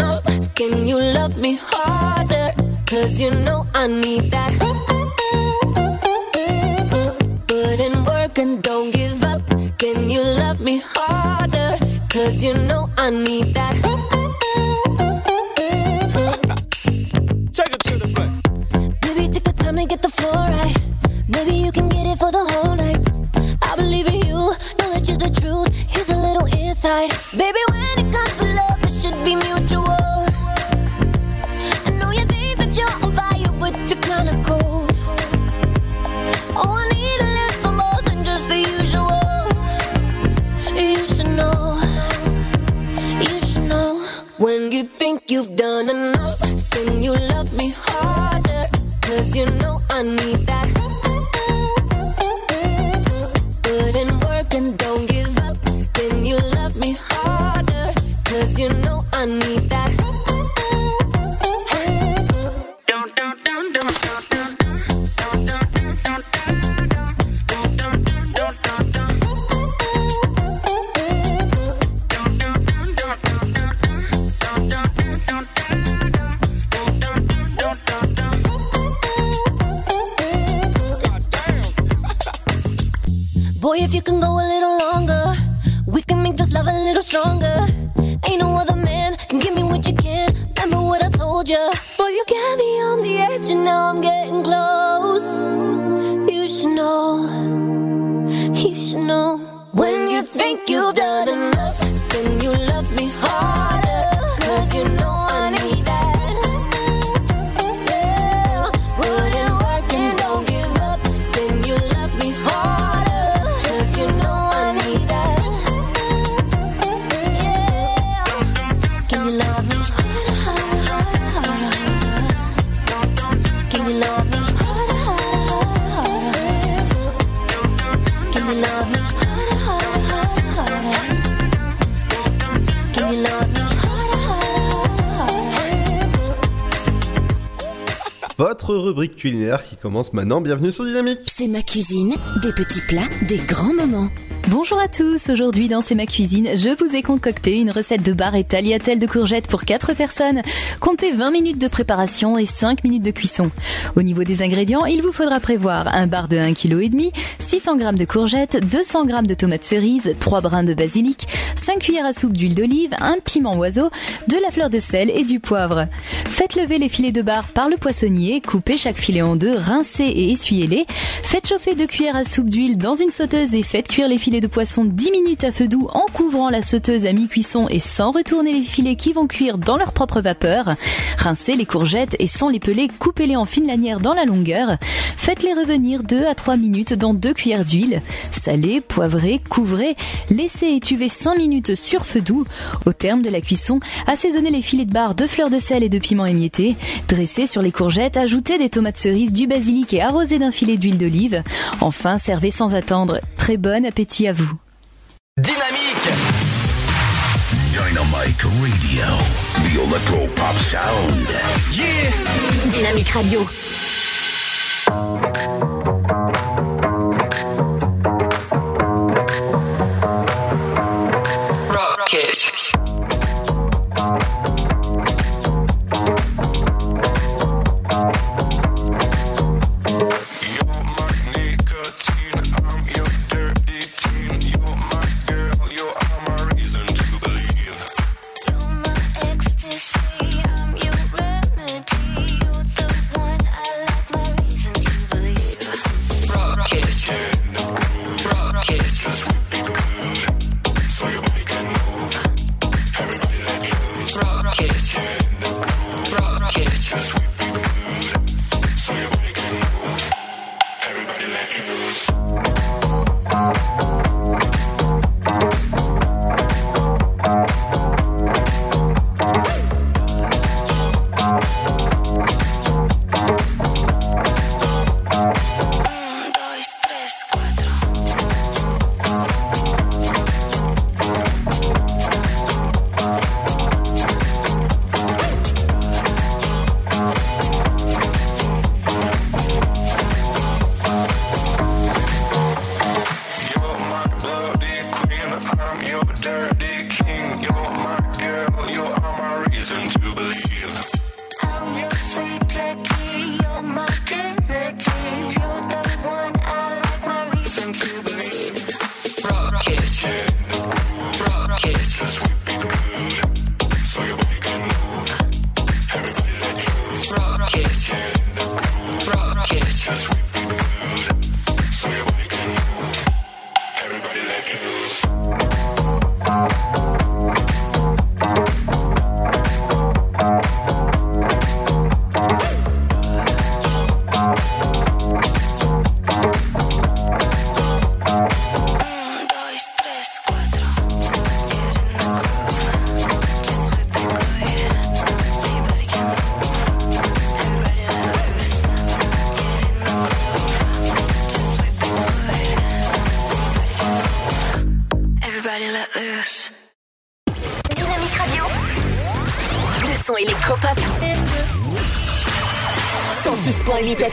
enough. Can you love me harder? Cause you know I need that. Put in work and don't give up. Can you love me harder? Cause you know I need that. Take it to the back. Maybe take the time to get the floor right. Maybe you think you've done enough, then you love me harder. Cause you know I need that. Culinaire qui commence maintenant. Bienvenue sur Dynamique. C'est ma cuisine, des petits plats, des grands moments. Bonjour à tous, aujourd'hui dans C'est ma cuisine, je vous ai concocté une recette de bar et tagliatelle de courgettes pour 4 personnes. Comptez 20 minutes de préparation et 5 minutes de cuisson. Au niveau des ingrédients, il vous faudra prévoir un bar de 1,5 kg, 600 g de courgettes, 200 g de tomates cerises, 3 brins de basilic, 5 cuillères à soupe d'huile d'olive, un piment oiseau, de la fleur de sel et du poivre. Faites lever les filets de bar par le poissonnier, coupez chaque filet en deux, rincez et essuyez-les. Faites chauffer 2 cuillères à soupe d'huile dans une sauteuse et faites cuire les filets de poisson 10 minutes à feu doux en couvrant la sauteuse à mi-cuisson et sans retourner les filets qui vont cuire dans leur propre vapeur. Rincez les courgettes et sans les peler, coupez-les en fines lanières dans la longueur. Faites-les revenir 2 à 3 minutes dans 2 cuillères d'huile. Salez, poivrez, couvrez, laissez étuver 5 minutes sur feu doux. Au terme de la cuisson, assaisonnez les filets de bar de fleurs de sel et de piment émietté. Dressez sur les courgettes, ajoutez des tomates cerises, du basilic et arrosez d'un filet d'huile d'olive. Enfin, servez sans attendre. Très bon appétit à vous. Dynamique Dynamite Radio. The Electro Pop Sound. Yeah Dynamique Radio. Peace.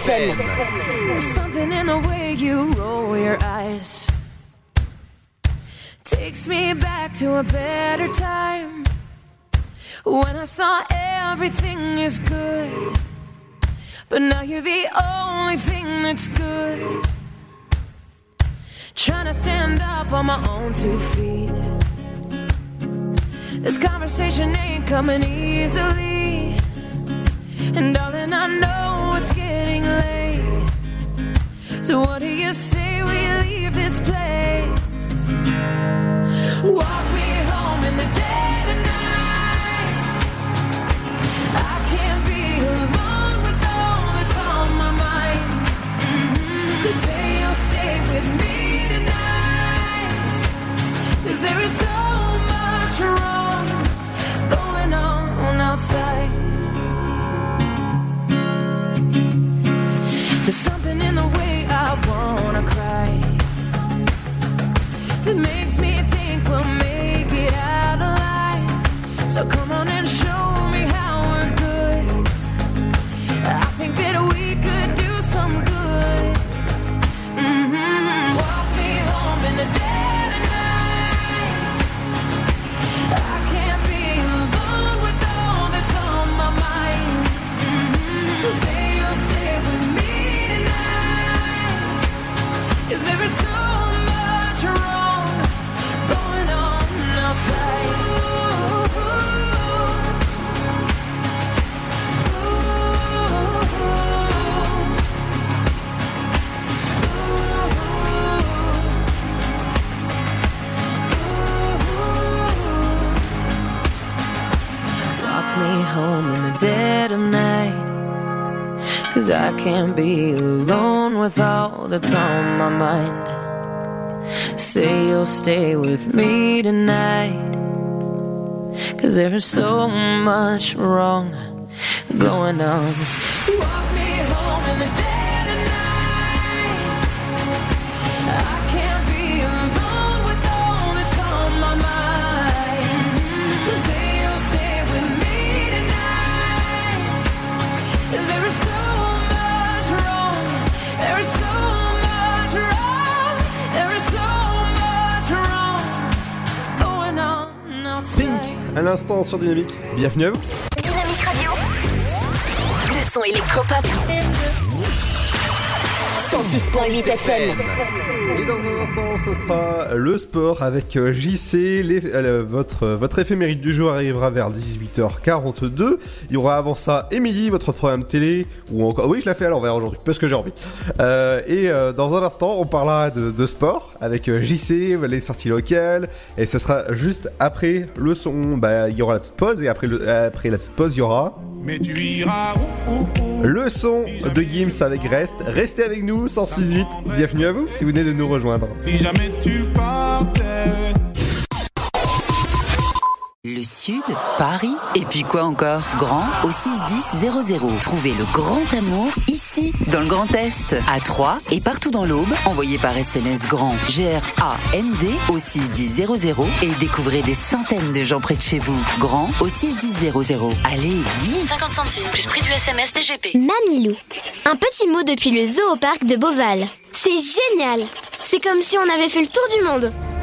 FM. There's something in the way you roll your eyes. Takes me back to a better time. When I saw everything is good. But now you're the only thing that's good. Trying to stand up on my own two feet. This conversation ain't coming easily. Stay with me tonight. Cause there is so much wrong going on. Walk me home in the dead À l'instant sur Dynamique. Bienvenue à vous. Dynamique Radio. Le son électropop. 106.8 FM. Et dans un instant, ce sera le sport avec euh, JC. Les- euh, votre, votre éphéméride du jour arrivera vers 18h42. Il y aura avant ça Émilie, votre programme télé. Ou encore. Oui, je la fais à l'envers aujourd'hui, parce que j'ai envie. Euh, et euh, dans un instant, on parlera de, de sport avec euh, JC, les sorties locales. Et ce sera juste après le son. Bah, il y aura la petite pause. Et après, le, après la petite pause, il y aura. Mais tu iras où, où, où Le son de Gims avec Rest. Restez avec nous, 106.8. Bienvenue à vous si vous venez de nous rejoindre. Si jamais tu partais. Le Sud, Paris, et puis quoi encore? Grand au 61000. Trouvez le grand amour ici, dans le Grand Est, à Troyes et partout dans l'Aube. Envoyez par SMS grand G-R-A-N-D au 61000 et découvrez des centaines de gens près de chez vous. Grand au 61000. Allez, vite 50 centimes plus prix du SMS DGP. Mamilou. Un petit mot depuis le zoo au parc de Beauval. C'est génial C'est comme si on avait fait le tour du monde.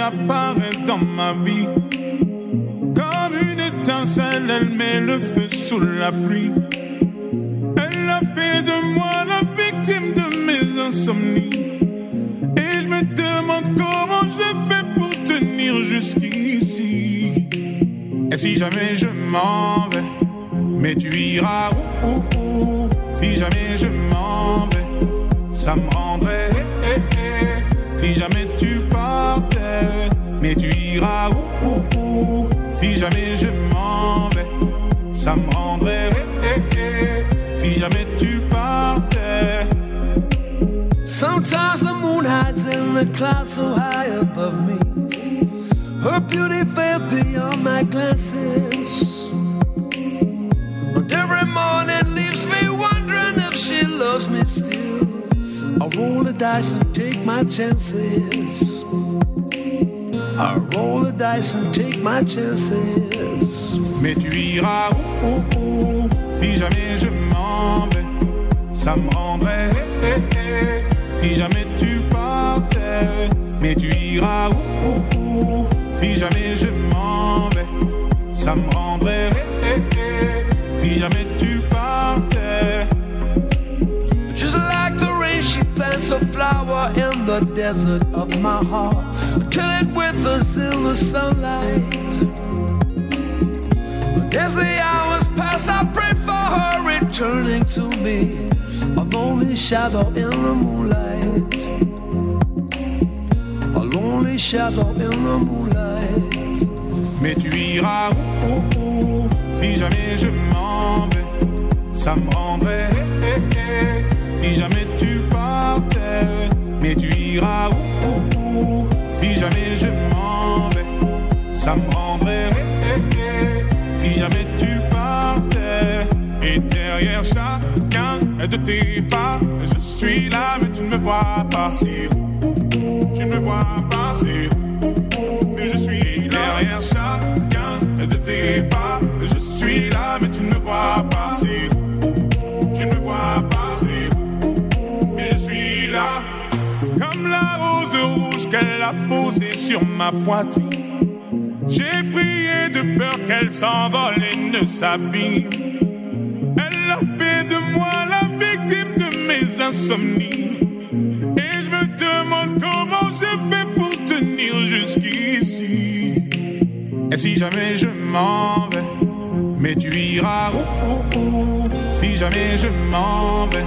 Apparaît dans ma vie. Comme une étincelle, elle met le feu sous la pluie. Elle a fait de moi la victime de mes insomnies. Et je me demande comment j'ai fait pour tenir jusqu'ici. Et si jamais je m'en vais, mais tu iras où? Si jamais je m'en vais, ça me rendrait. eh, eh, eh. Si jamais mais tu iras où, où, où? Si jamais je m'en vais, ça me rendrait. eh, eh, eh. Si jamais tu partais. Sometimes the moon hides in the clouds so high above me. Her beauty fell beyond my glances. And every morning leaves me wondering if she loves me still. I roll the dice and take my chances. I roll the dice and take my chances. Mais tu iras où, où, Si jamais je m'en vais, ça me rendrait. eh, eh, eh. Si jamais tu partais, mais tu iras où, où, où Si jamais je m'en vais, ça me rendrait. eh, eh, eh. Si jamais tu partais. Plants a flower in the desert of my heart. Kill it with us in the sunlight. But as the hours pass, I pray for her returning to me. A lonely shadow in the moonlight. A lonely shadow in the moonlight. Mais tu iras où, où, où Si jamais je m'en vais, ça me rendrait. eh, eh, eh. Si jamais tu mais tu iras où, où, où Si jamais je m'en vais, ça me rendrait. eh. Si jamais tu partais, et derrière chacun de tes pas, je suis là, mais tu ne me vois pas. C'est où, Tu ne me vois pas. C'est où, Mais je suis derrière chacun de tes pas. Je suis là, mais tu ne me vois pas. C'est où? Qu'elle a posée sur ma poitrine. J'ai prié de peur qu'elle s'envole et ne s'abîme. Elle a fait de moi la victime de mes insomnies. Et je me demande comment j'ai fait pour tenir jusqu'ici. Et si jamais je m'en vais, mais tu iras où, où, où? Si jamais je m'en vais,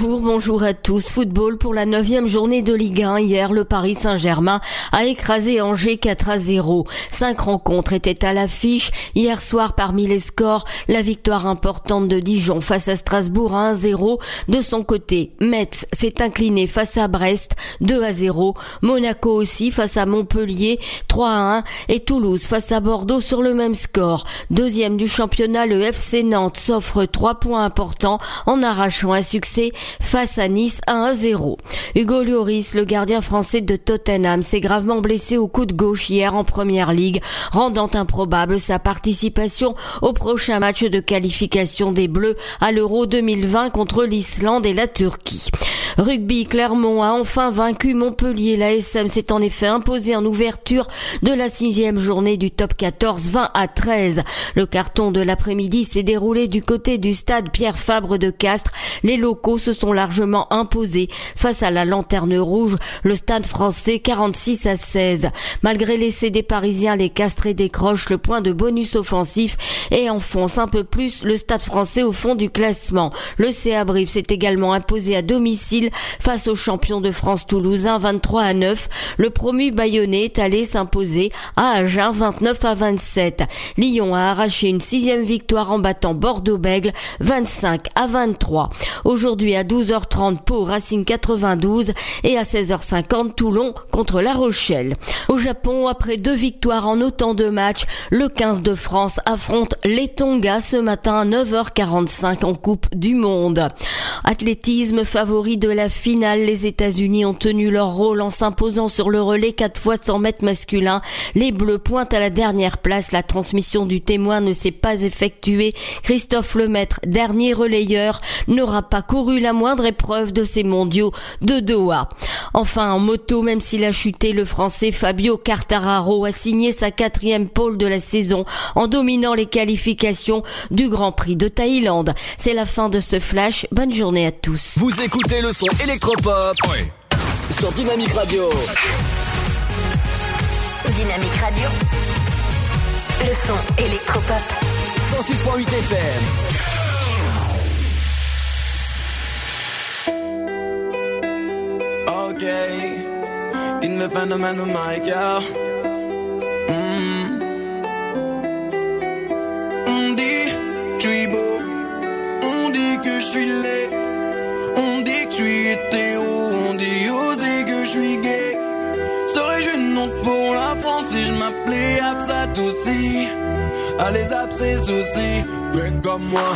Bonjour, bonjour à tous. Football pour la neuvième journée de Ligue 1. Hier, le Paris Saint-Germain a écrasé Angers 4 à 0. Cinq rencontres étaient à l'affiche. Hier soir, parmi les scores, la victoire importante de Dijon face à Strasbourg 1 à 0. De son côté, Metz s'est incliné face à Brest 2 à 0. Monaco aussi face à Montpellier 3 à 1. Et Toulouse face à Bordeaux sur le même score. Deuxième du championnat, le FC Nantes s'offre trois points importants en arrachant un succès face à Nice 1 à 0. Hugo Lloris, le gardien français de Tottenham, s'est gravement blessé au coup de gauche hier en première ligue, rendant improbable sa participation au prochain match de qualification des Bleus à l'Euro 2020 contre l'Islande et la Turquie. Rugby, Clermont a enfin vaincu Montpellier. La SM s'est en effet imposée en ouverture de la sixième journée du top 14, 20 à 13. Le carton de l'après-midi s'est déroulé du côté du stade Pierre Fabre de Castres. Les locaux se sont largement imposés face à la lanterne rouge, le stade français 46 à 16. Malgré l'essai des Parisiens, les Castrés décrochent le point de bonus offensif et enfoncent un peu plus le stade français au fond du classement. Le CA Brive s'est également imposé à domicile face au champion de France toulousain 23 à 9. Le promu bayonnais est allé s'imposer à Agen 29 à 27. Lyon a arraché une sixième victoire en battant Bordeaux-Bègle 25 à 23. Aujourd'hui à 12h30 Pau Racing 92 et à 16h50 Toulon contre La Rochelle. Au Japon, après deux victoires en autant de matchs, le 15 de France affronte les Tonga ce matin à 9h45 en Coupe du Monde. Athlétisme favori de la finale, les États-Unis ont tenu leur rôle en s'imposant sur le relais 4 fois 100 mètres masculin. Les Bleus pointent à la dernière place. La transmission du témoin ne s'est pas effectuée. Christophe Lemaître, dernier relayeur, n'aura pas couru la moindre épreuve de ces mondiaux de Doha. Enfin, en moto, même s'il a chuté, le français Fabio Cartararo a signé sa quatrième pole de la saison en dominant les qualifications du Grand Prix de Thaïlande. C'est la fin de ce flash. Bonne journée à tous. Vous écoutez le son électropop sur Dynamique Radio. Dynamique Radio. Le son électropop. 106.8 FM. My girl. Mm. On dit que je suis beau, on dit que je suis laid, on dit que je suis hétéro, on dit aussi que je suis gay. Serais-je une honte pour la France si je m'appelais Absat aussi? Allez, abscess aussi, fais comme moi.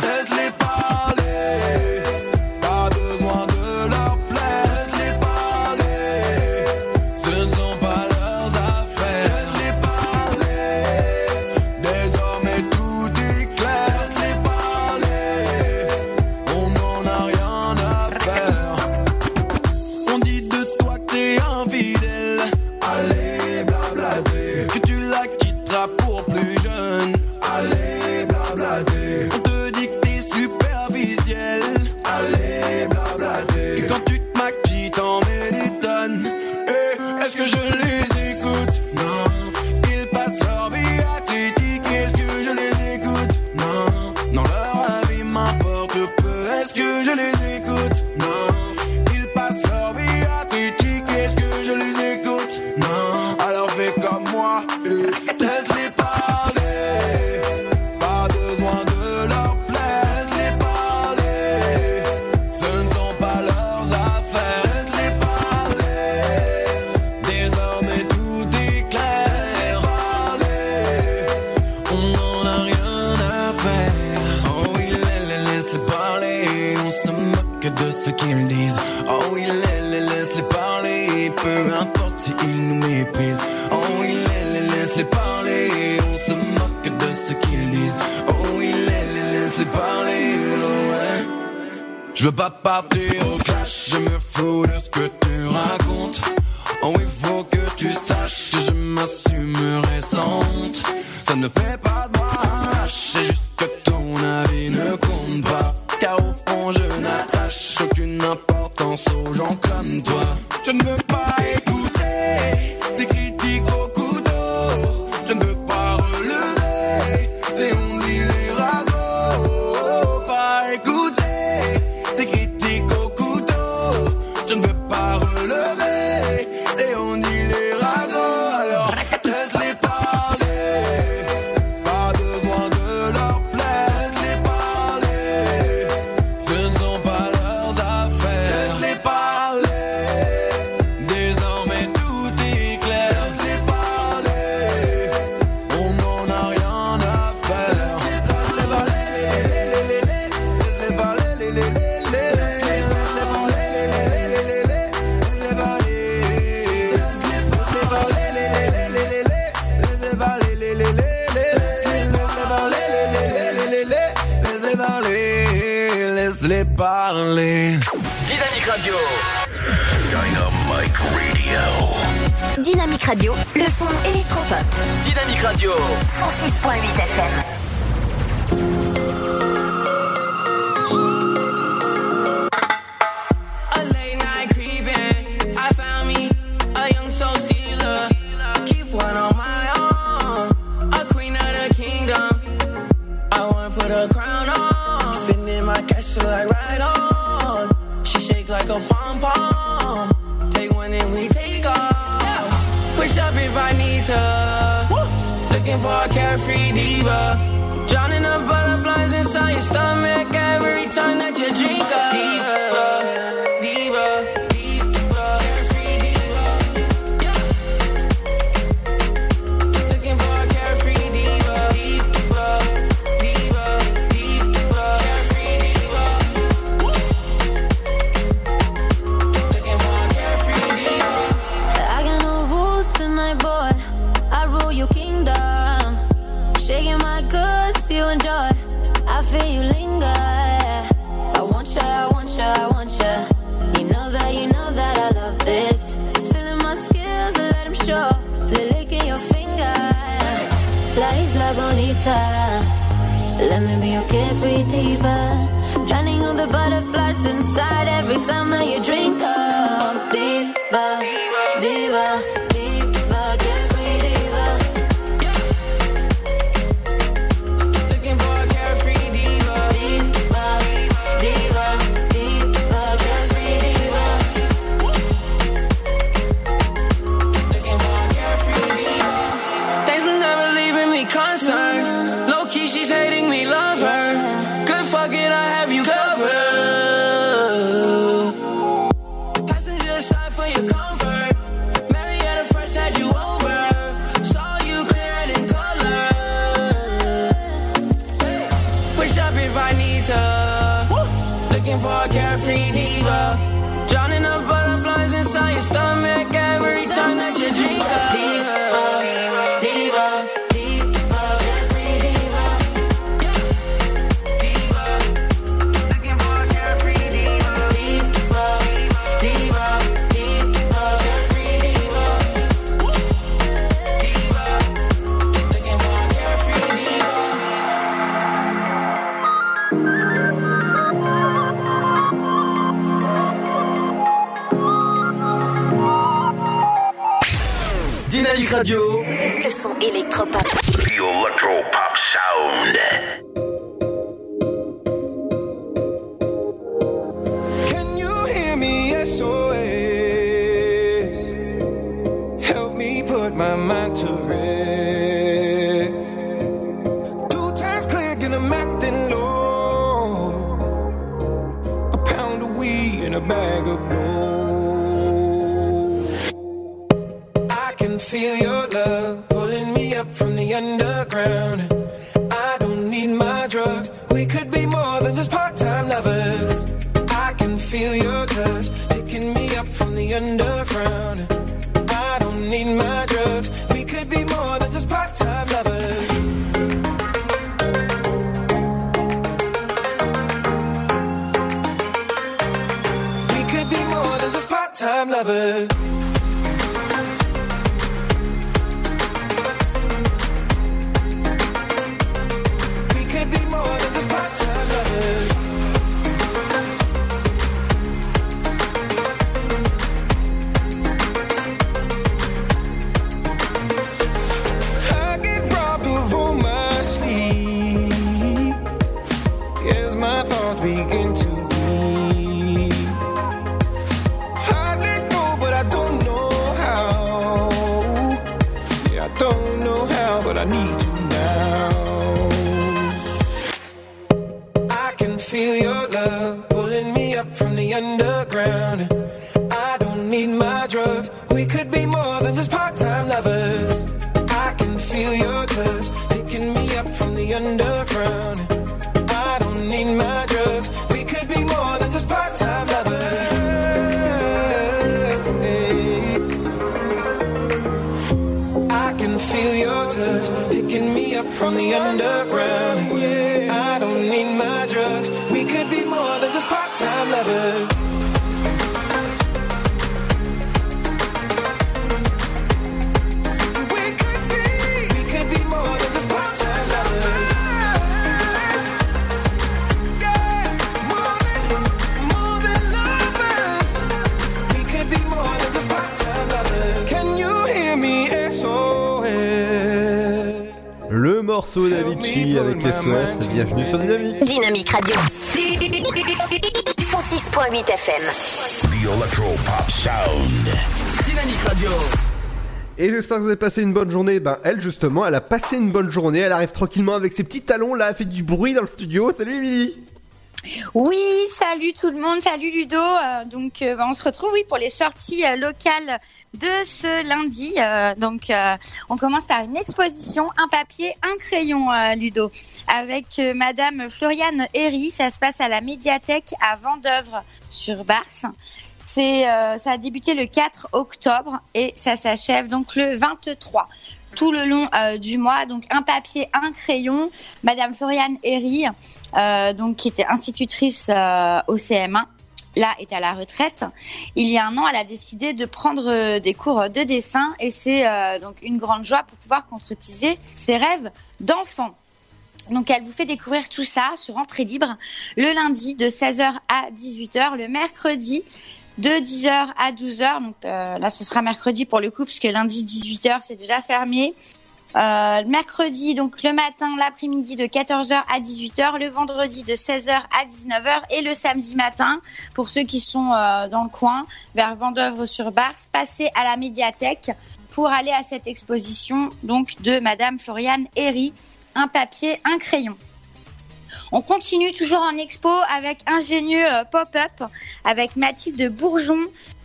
a crown on. Spinning my cash like right on. She shake like a pom pom. Take one and we take off. Push up if I need to. Looking for a carefree diva. Drowning the butterflies inside your stomach every time that you drink up. Diva. street diva. Drowning all the butterflies inside every time that you drink up. Diva, diva. Et j'espère que vous avez passé une bonne journée. Ben, elle, justement, elle a passé une bonne journée. Elle arrive tranquillement avec ses petits talons là, elle fait du bruit dans le studio. Salut Émilie Oui, salut tout le monde, salut Ludo. Euh, donc, euh, bah, on se retrouve oui pour les sorties euh, locales de ce lundi. Donc, on commence par une exposition, un papier, un crayon, Ludo, avec Madame Floriane Herry. Ça se passe à la médiathèque à Vendeuvre sur Bars. C'est, euh, ça a débuté le 4 octobre et ça s'achève donc le 23 tout le long euh, du mois. Donc un papier, un crayon. Madame Floriane Herry, euh, donc qui était institutrice au CM1, là est à la retraite. Il y a un an, elle a décidé de prendre des cours de dessin et c'est donc une grande joie pour pouvoir concrétiser ses rêves d'enfant. Donc elle vous fait découvrir tout ça sur Entrée Libre le lundi de 16h à 18h, le mercredi de 10h à 12h. Donc euh, là ce sera mercredi pour le coup puisque lundi 18h c'est déjà fermé. Euh, mercredi, donc le matin, l'après-midi de 14h à 18h, le vendredi de 16h à 19h et le samedi matin, pour ceux qui sont euh, dans le coin, vers Vendeuvre-sur-Bars, passez à la médiathèque pour aller à cette exposition donc de Madame Floriane Herry, un papier, un crayon. On continue toujours en expo avec Ingénieux euh, Pop-up avec Mathilde Bourgeon.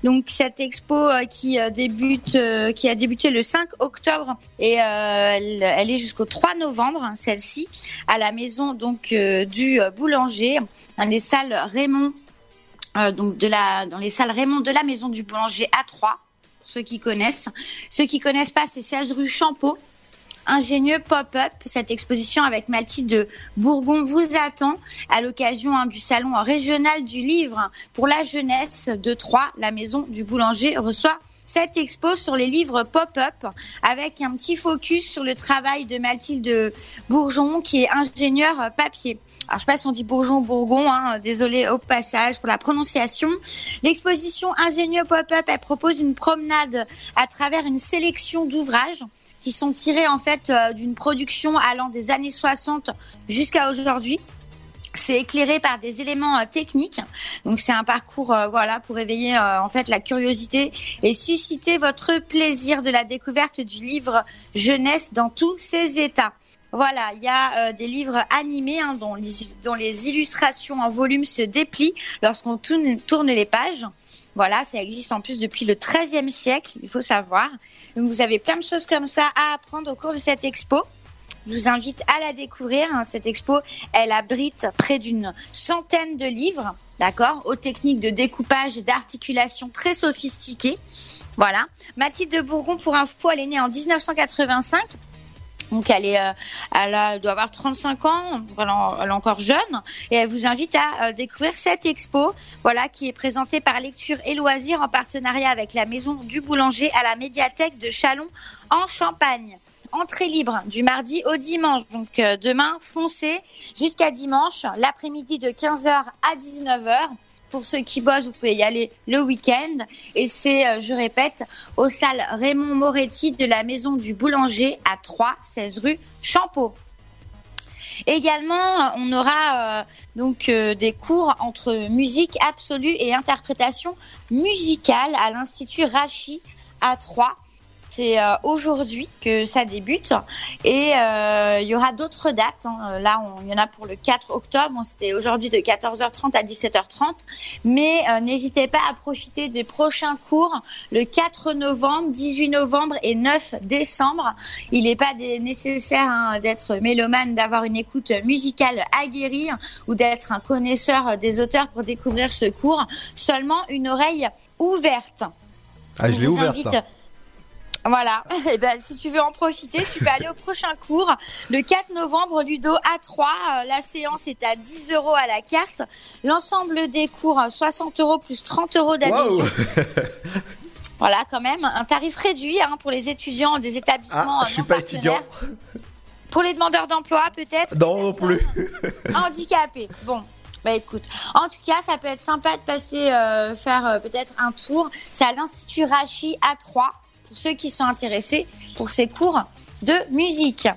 Donc cette expo euh, qui euh, débute, qui a débuté le 5 octobre et elle, est jusqu'au 3 novembre, hein, celle-ci, à la maison donc du boulanger, dans les salles Raymond, donc de la, dans les salles Raymond de la maison du boulanger à 3 pour ceux qui connaissent. Ceux qui connaissent pas, c'est 16 rue Champeau ingénieux pop-up. Cette exposition avec Mathilde Bourgon vous attend à l'occasion hein, du salon régional du livre pour la jeunesse de Troyes. La maison du boulanger reçoit cette expo sur les livres pop-up avec un petit focus sur le travail de Mathilde Bourgon qui est ingénieure papier. Alors je sais pas si on dit Bourgeon ou Bourgon, hein, désolé au passage pour la prononciation. L'exposition Ingénieux Pop-up, elle propose une promenade à travers une sélection d'ouvrages qui sont tirés en fait euh, d'une production allant des années 60 jusqu'à aujourd'hui. C'est éclairé par des éléments euh, techniques. Donc c'est un parcours euh, voilà pour éveiller en fait la curiosité et susciter votre plaisir de la découverte du livre jeunesse dans tous ses états. Voilà, il y a euh, des livres animés hein, dont, les, illustrations en volume se déplient lorsqu'on tourne, les pages. Voilà, ça existe en plus depuis le XIIIe siècle, il faut savoir. Vous avez plein de choses comme ça à apprendre au cours de cette expo. Je vous invite à la découvrir. hein. Cette expo, elle abrite près d'une centaine de livres, d'accord, aux techniques de découpage et d'articulation très sophistiquées. Voilà. Mathilde de Bourgon, pour info, elle est née en 1985. Donc elle est, euh, elle, doit avoir 35 ans, elle est encore jeune, et elle vous invite à euh, découvrir cette expo, voilà, qui est présentée par Lecture et Loisirs en partenariat avec la Maison du Boulanger à la médiathèque de Chalon en Champagne. Entrée libre du mardi au dimanche, donc euh, demain foncez jusqu'à dimanche, l'après-midi de 15h à 19h. Pour ceux qui bossent, vous pouvez y aller le week-end. Et c'est, euh, je répète, aux salles Raymond Moretti de la Maison du Boulanger à 3, 16 rue Champeau. Également, on aura euh, donc euh, des cours entre musique absolue et interprétation musicale à l'Institut Rachi à 3. C'est euh, aujourd'hui que ça débute et euh, il y aura d'autres dates. hein. Là, on- il y en a pour le 4 octobre. Bon, C'était aujourd'hui de 14h30 à 17h30. Mais euh, n'hésitez pas à profiter des prochains cours le 4 novembre, 18 novembre et 9 décembre. Il n'est pas des- nécessaire hein, d'être mélomane, d'avoir une écoute musicale aguerrie ou d'être un connaisseur des auteurs pour découvrir ce cours. Seulement une oreille ouverte. Ah, je l'ai invite-. Voilà. Et ben, si tu veux en profiter, tu peux aller au prochain cours le 4 novembre, Ludo A3. Euh, La séance est à 10 euros à la carte. L'ensemble des cours, euh, 60 euros plus 30 euros d'adhésion. Voilà, quand même, un tarif réduit hein, pour les étudiants des établissements Ah, euh, je suis non pas partenaires. étudiant. Pour les demandeurs d'emploi, peut-être Non, non plus. handicapés. Bon. Bah écoute, en tout cas, ça peut être sympa de passer euh, faire euh, peut-être un tour. C'est à l'Institut Rachi A3 pour ceux qui sont intéressés pour ces cours de musique.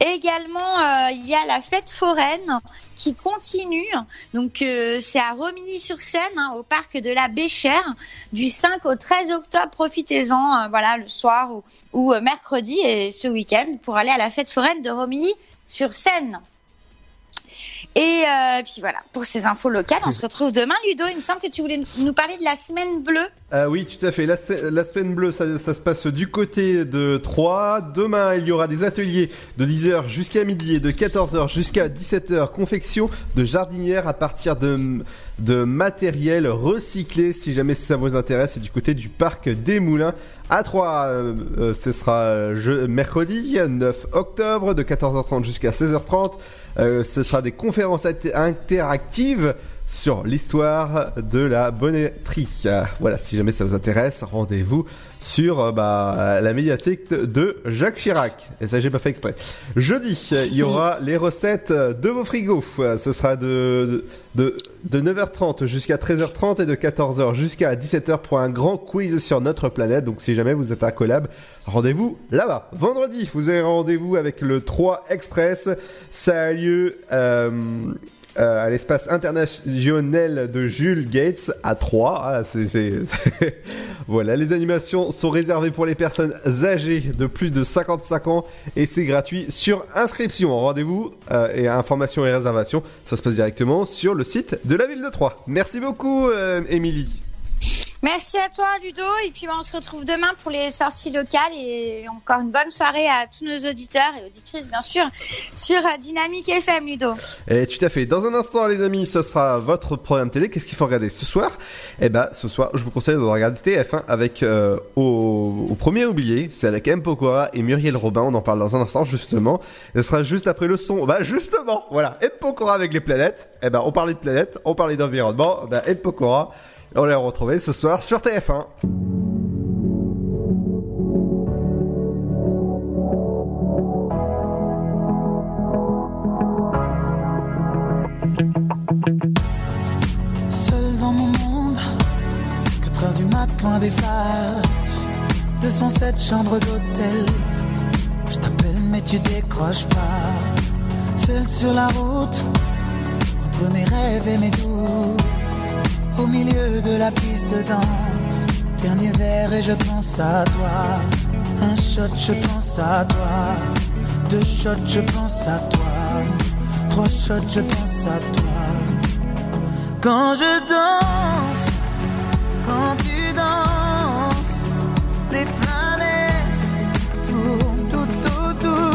Également, euh, il y a la fête foraine qui continue. Donc euh, c'est à Romilly-sur-Seine, hein, au parc de la Béchère, du 5 au 13 octobre. Profitez-en, euh, voilà, le soir ou, ou mercredi et ce week-end pour aller à la fête foraine de Romilly-sur-Seine. Et euh, puis voilà, pour ces infos locales, on se retrouve demain. Ludo, il me semble que tu voulais nous parler de la semaine bleue. Ah oui, tout à fait. La, se- la semaine bleue, ça, se passe du côté de Troyes. Demain, il y aura des ateliers de 10h jusqu'à midi et de 14h jusqu'à 17h. Confection de jardinière à partir de, matériel recyclé. Si jamais ça vous intéresse, c'est du côté du parc des Moulins. À Troyes, euh, euh, ce sera je- mercredi 9 octobre de 14h30 jusqu'à 16h30. Euh, ce sera des conférences inter- interactives sur l'histoire de la bonnetterie. Euh, Voilà, si jamais ça vous intéresse, rendez-vous sur euh, bah, la médiathèque de- Jacques Chirac. Et ça, j'ai pas fait exprès. Jeudi, il y aura les recettes de vos frigos. Ce sera de, de, de 9h30 jusqu'à 13h30 et de 14h jusqu'à 17h pour un grand quiz sur notre planète. Donc, si jamais vous êtes à Collab, rendez-vous là-bas. Vendredi, vous avez rendez-vous avec le 3 Express. Ça a lieu euh, euh, à l'espace international de Jules Gates à 3. Ah, voilà, les animations sont réservées pour les personnes âgées de plus de 55 ans et c'est gratuit sur inscription. Rendez-vous euh, et informations et réservations, ça se passe directement sur le site de la ville de Troyes. Merci beaucoup, euh, Émilie. Merci à toi, Ludo. Et puis, bah, on se retrouve demain pour les sorties locales. Et encore une bonne soirée à tous nos auditeurs et auditrices, bien sûr, sur euh, Dynamique FM, Ludo. Et tout à fait. Dans un instant, les amis, ce sera votre programme télé. Qu'est-ce qu'il faut regarder ce soir? Eh ben, ce soir, je vous conseille de regarder TF1 avec euh, au, au premier oublié. C'est avec M. Pokora et Muriel Robin. On en parle dans un instant, justement. Ce sera juste après le son. Bah, justement, voilà. M. Pokora avec les planètes. Eh ben, on parlait de planètes, on parlait d'environnement. Ben, M. Pokora, on l'a retrouvé ce soir sur TF1. Seul dans mon monde, 4 heures du mat, loin des flashs. 207 chambres d'hôtel. Je t'appelle, mais tu décroches pas. Seul sur la route, entre mes rêves et mes doutes. Au milieu de la piste de danse. Dernier verre et je pense à toi. Un shot, je pense à toi. Deux shots, je pense à toi. Trois shots, je pense à toi. Quand je danse, quand tu danses, les planètes tournent tout autour.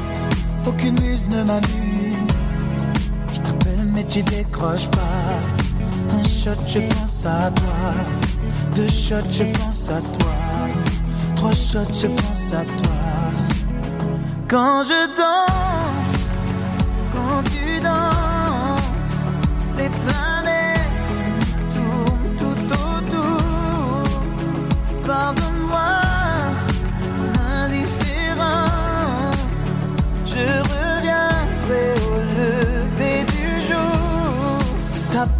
aucune muse ne m'amuse. Je t'appelle mais tu décroches pas. Un shot, je pense à toi. Deux shots, je pense à toi. Trois shots, je pense à toi. Quand je danse,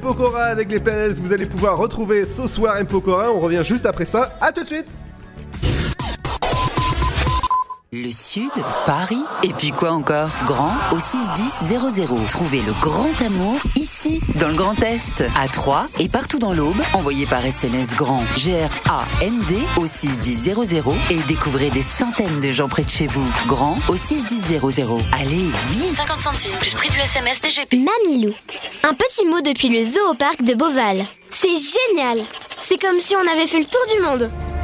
Peau avec les planètes, vous allez pouvoir retrouver ce soir M. Pokora. On revient juste après ça. À tout de suite. Sud, Paris, et puis quoi encore? Grand au 61000. Trouvez le grand amour ici, dans le Grand Est, à Troyes et partout dans l'Aube. Envoyez par SMS grand G-R-A-N-D au 61000 et découvrez des centaines de gens près de chez vous. Grand au 61000. Allez, vite 50 centimes plus prix du SMS DGP. Mamilou. Un petit mot depuis le zoo au parc de Beauval. C'est génial C'est comme si on avait fait le tour du monde.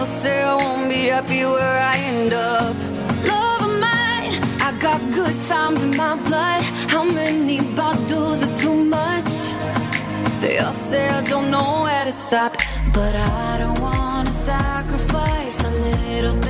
All say I won't be happy where I end up. Love of mine, I got good times in my blood. How many bottles are too much? They all say I don't know where to stop, but I don't wanna sacrifice a little things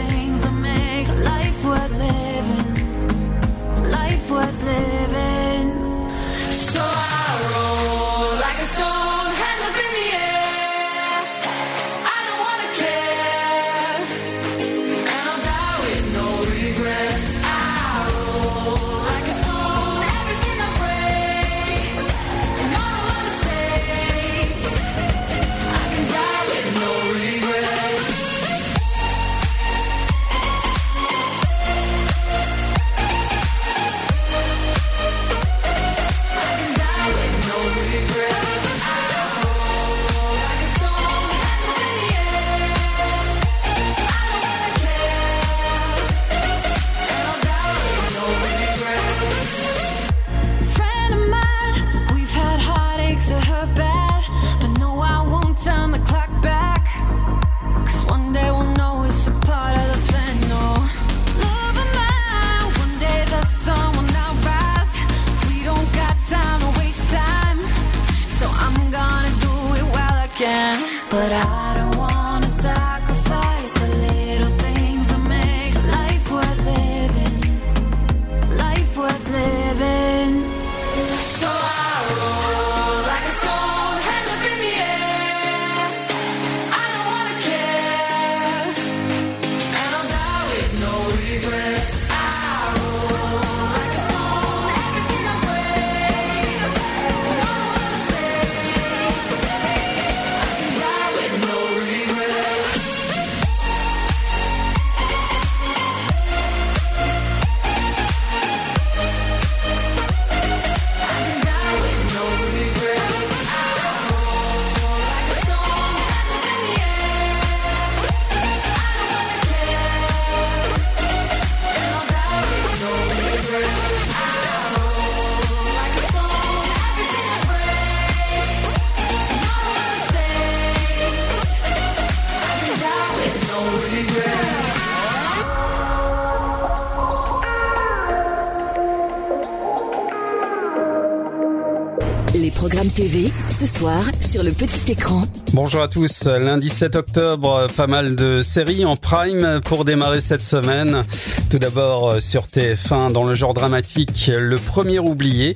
sur le petit écran. Bonjour à tous, lundi 7 octobre, pas mal de séries en prime pour démarrer cette semaine. Tout d'abord euh, sur TF1 dans le genre dramatique, Le Premier Oublié.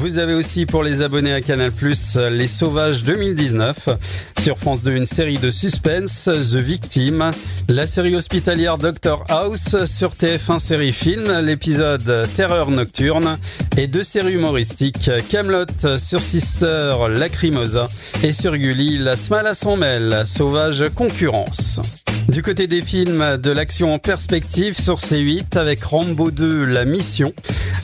Vous avez aussi pour les abonnés à Canal+, Les Sauvages 2019. Sur France 2, une série de suspense, The Victim. La série hospitalière Doctor House. Sur TF1 série film, l'épisode Terreur Nocturne. Et deux séries humoristiques, Camelot sur Sister, Lacrimosa. Et sur Gulli, La à son mêle, Sauvage Concurrence. Du côté des films, de l'action en perspective sur C8 avec Rambo 2, La Mission,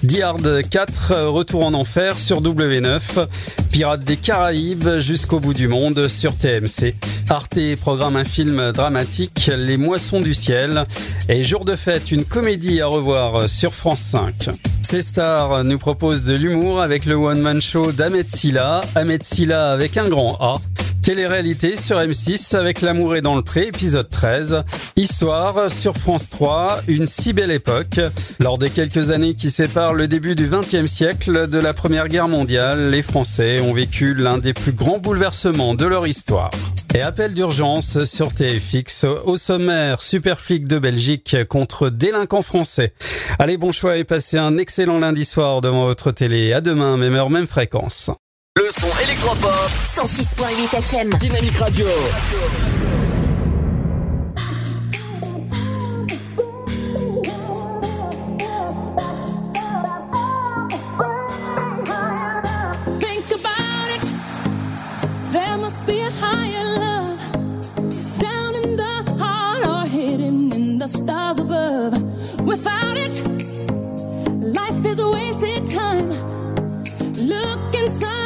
Die Hard 4, Retour en Enfer sur W9, Pirates des Caraïbes jusqu'au bout du monde sur TMC, Arte programme un film dramatique, Les Moissons du Ciel, et Jour de fête, une comédie à revoir sur France 5. Ces stars nous proposent de l'humour avec le one-man show d'Ahmed Silla, Ahmed Silla avec un grand A, Télé-réalité sur M6 avec L'amour est dans le pré, épisode 13. Histoire sur France 3, une si belle époque. Lors des quelques années qui séparent le début du XXe siècle de la Première Guerre mondiale, les Français ont vécu l'un des plus grands bouleversements de leur histoire. Et appel d'urgence sur TFX au sommaire Superflic de Belgique contre délinquants français. Allez, bon choix et passez un excellent lundi soir devant votre télé. À demain, même heure, même fréquence. Le son électropop. 106.8 FM. Dynamique Radio. Think about it. There must be a higher love down in the heart or hidden in the stars above. Without it, life is a wasted time. Look inside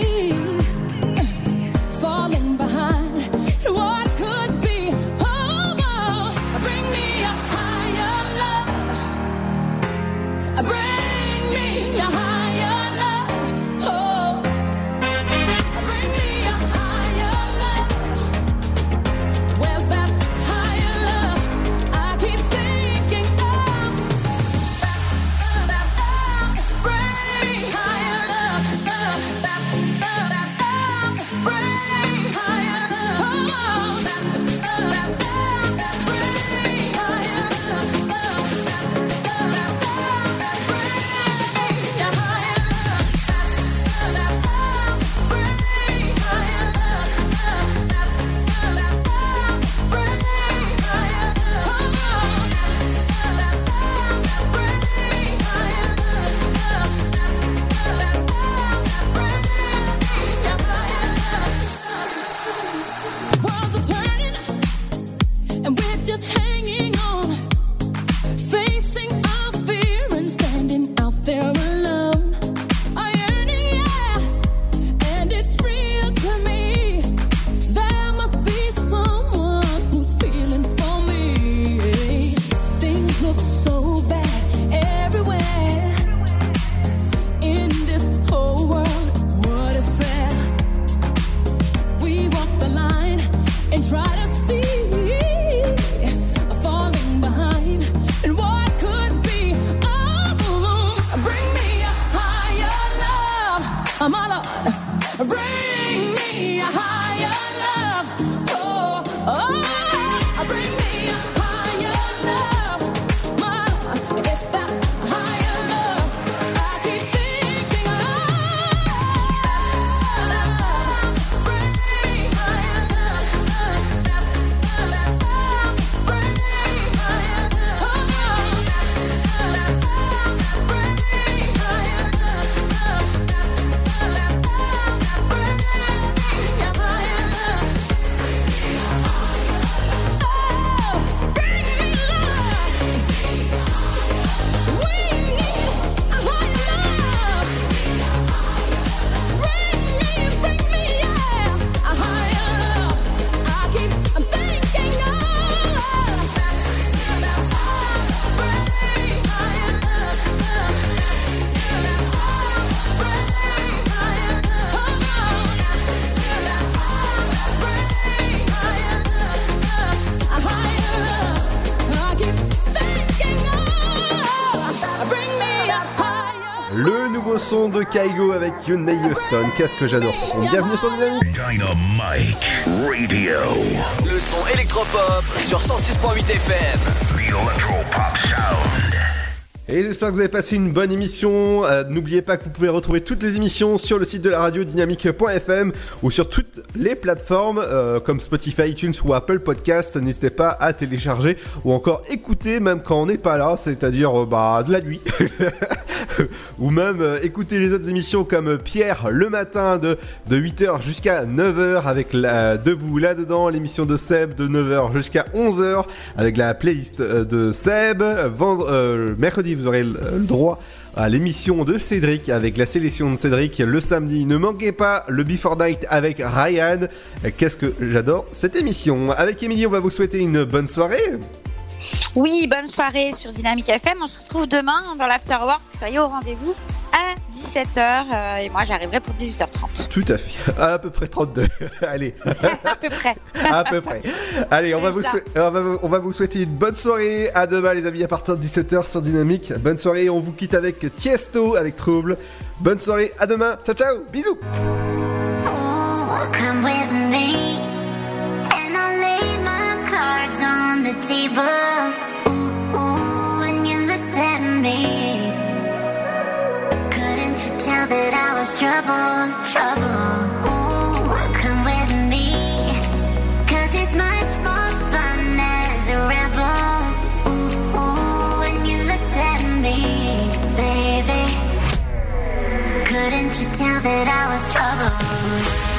avec Yunei Houston. Qu'est-ce que j'adore ce son. Bienvenue sur Dynamique. Dynamite Radio. Le son électropop sur 106.8 FM. The Electropop Sound. Et j'espère que vous avez passé une bonne émission. Euh, N'oubliez pas que vous pouvez retrouver toutes les émissions sur le site de la radio dynamique.fm ou sur toutes les plateformes euh, comme Spotify, iTunes ou Apple Podcast. N'hésitez pas à télécharger ou encore écouter même quand on n'est pas là, c'est-à-dire euh, bah, de la nuit. ou même écouter les autres émissions comme Pierre le matin de, de 8h jusqu'à 9h avec la debout là-dedans, l'émission de Seb de 9h jusqu'à 11h avec la playlist de Seb. Vendre, mercredi, vous aurez le, droit à l'émission de Cédric avec la sélection de Cédric le samedi. Ne manquez pas le Before Night avec Ryan. Qu'est-ce que j'adore cette émission. Avec Émilie, on va vous souhaiter une bonne soirée. Oui, bonne soirée sur Dynamique FM. On se retrouve demain dans l'Afterwork. Soyez au rendez-vous à 17h et moi j'arriverai pour 18h30. Tout à fait. À peu près 32. Allez. à peu près. à peu près. Allez, on va, vous souhaiter, on, va, vous- on va vous souhaiter une bonne soirée. À demain, les amis, à partir de 17h sur Dynamique. Bonne soirée. On vous quitte avec Tiesto, avec Trouble. Bonne soirée. À demain. Ciao, ciao. Bisous. Come with me, on the table. Ooh, ooh, when you looked at me, couldn't you tell that I was trouble, trouble? Ooh, come with me, Cause it's much more fun as a rebel. Ooh, ooh, when you looked at me, baby, couldn't you tell that I was trouble?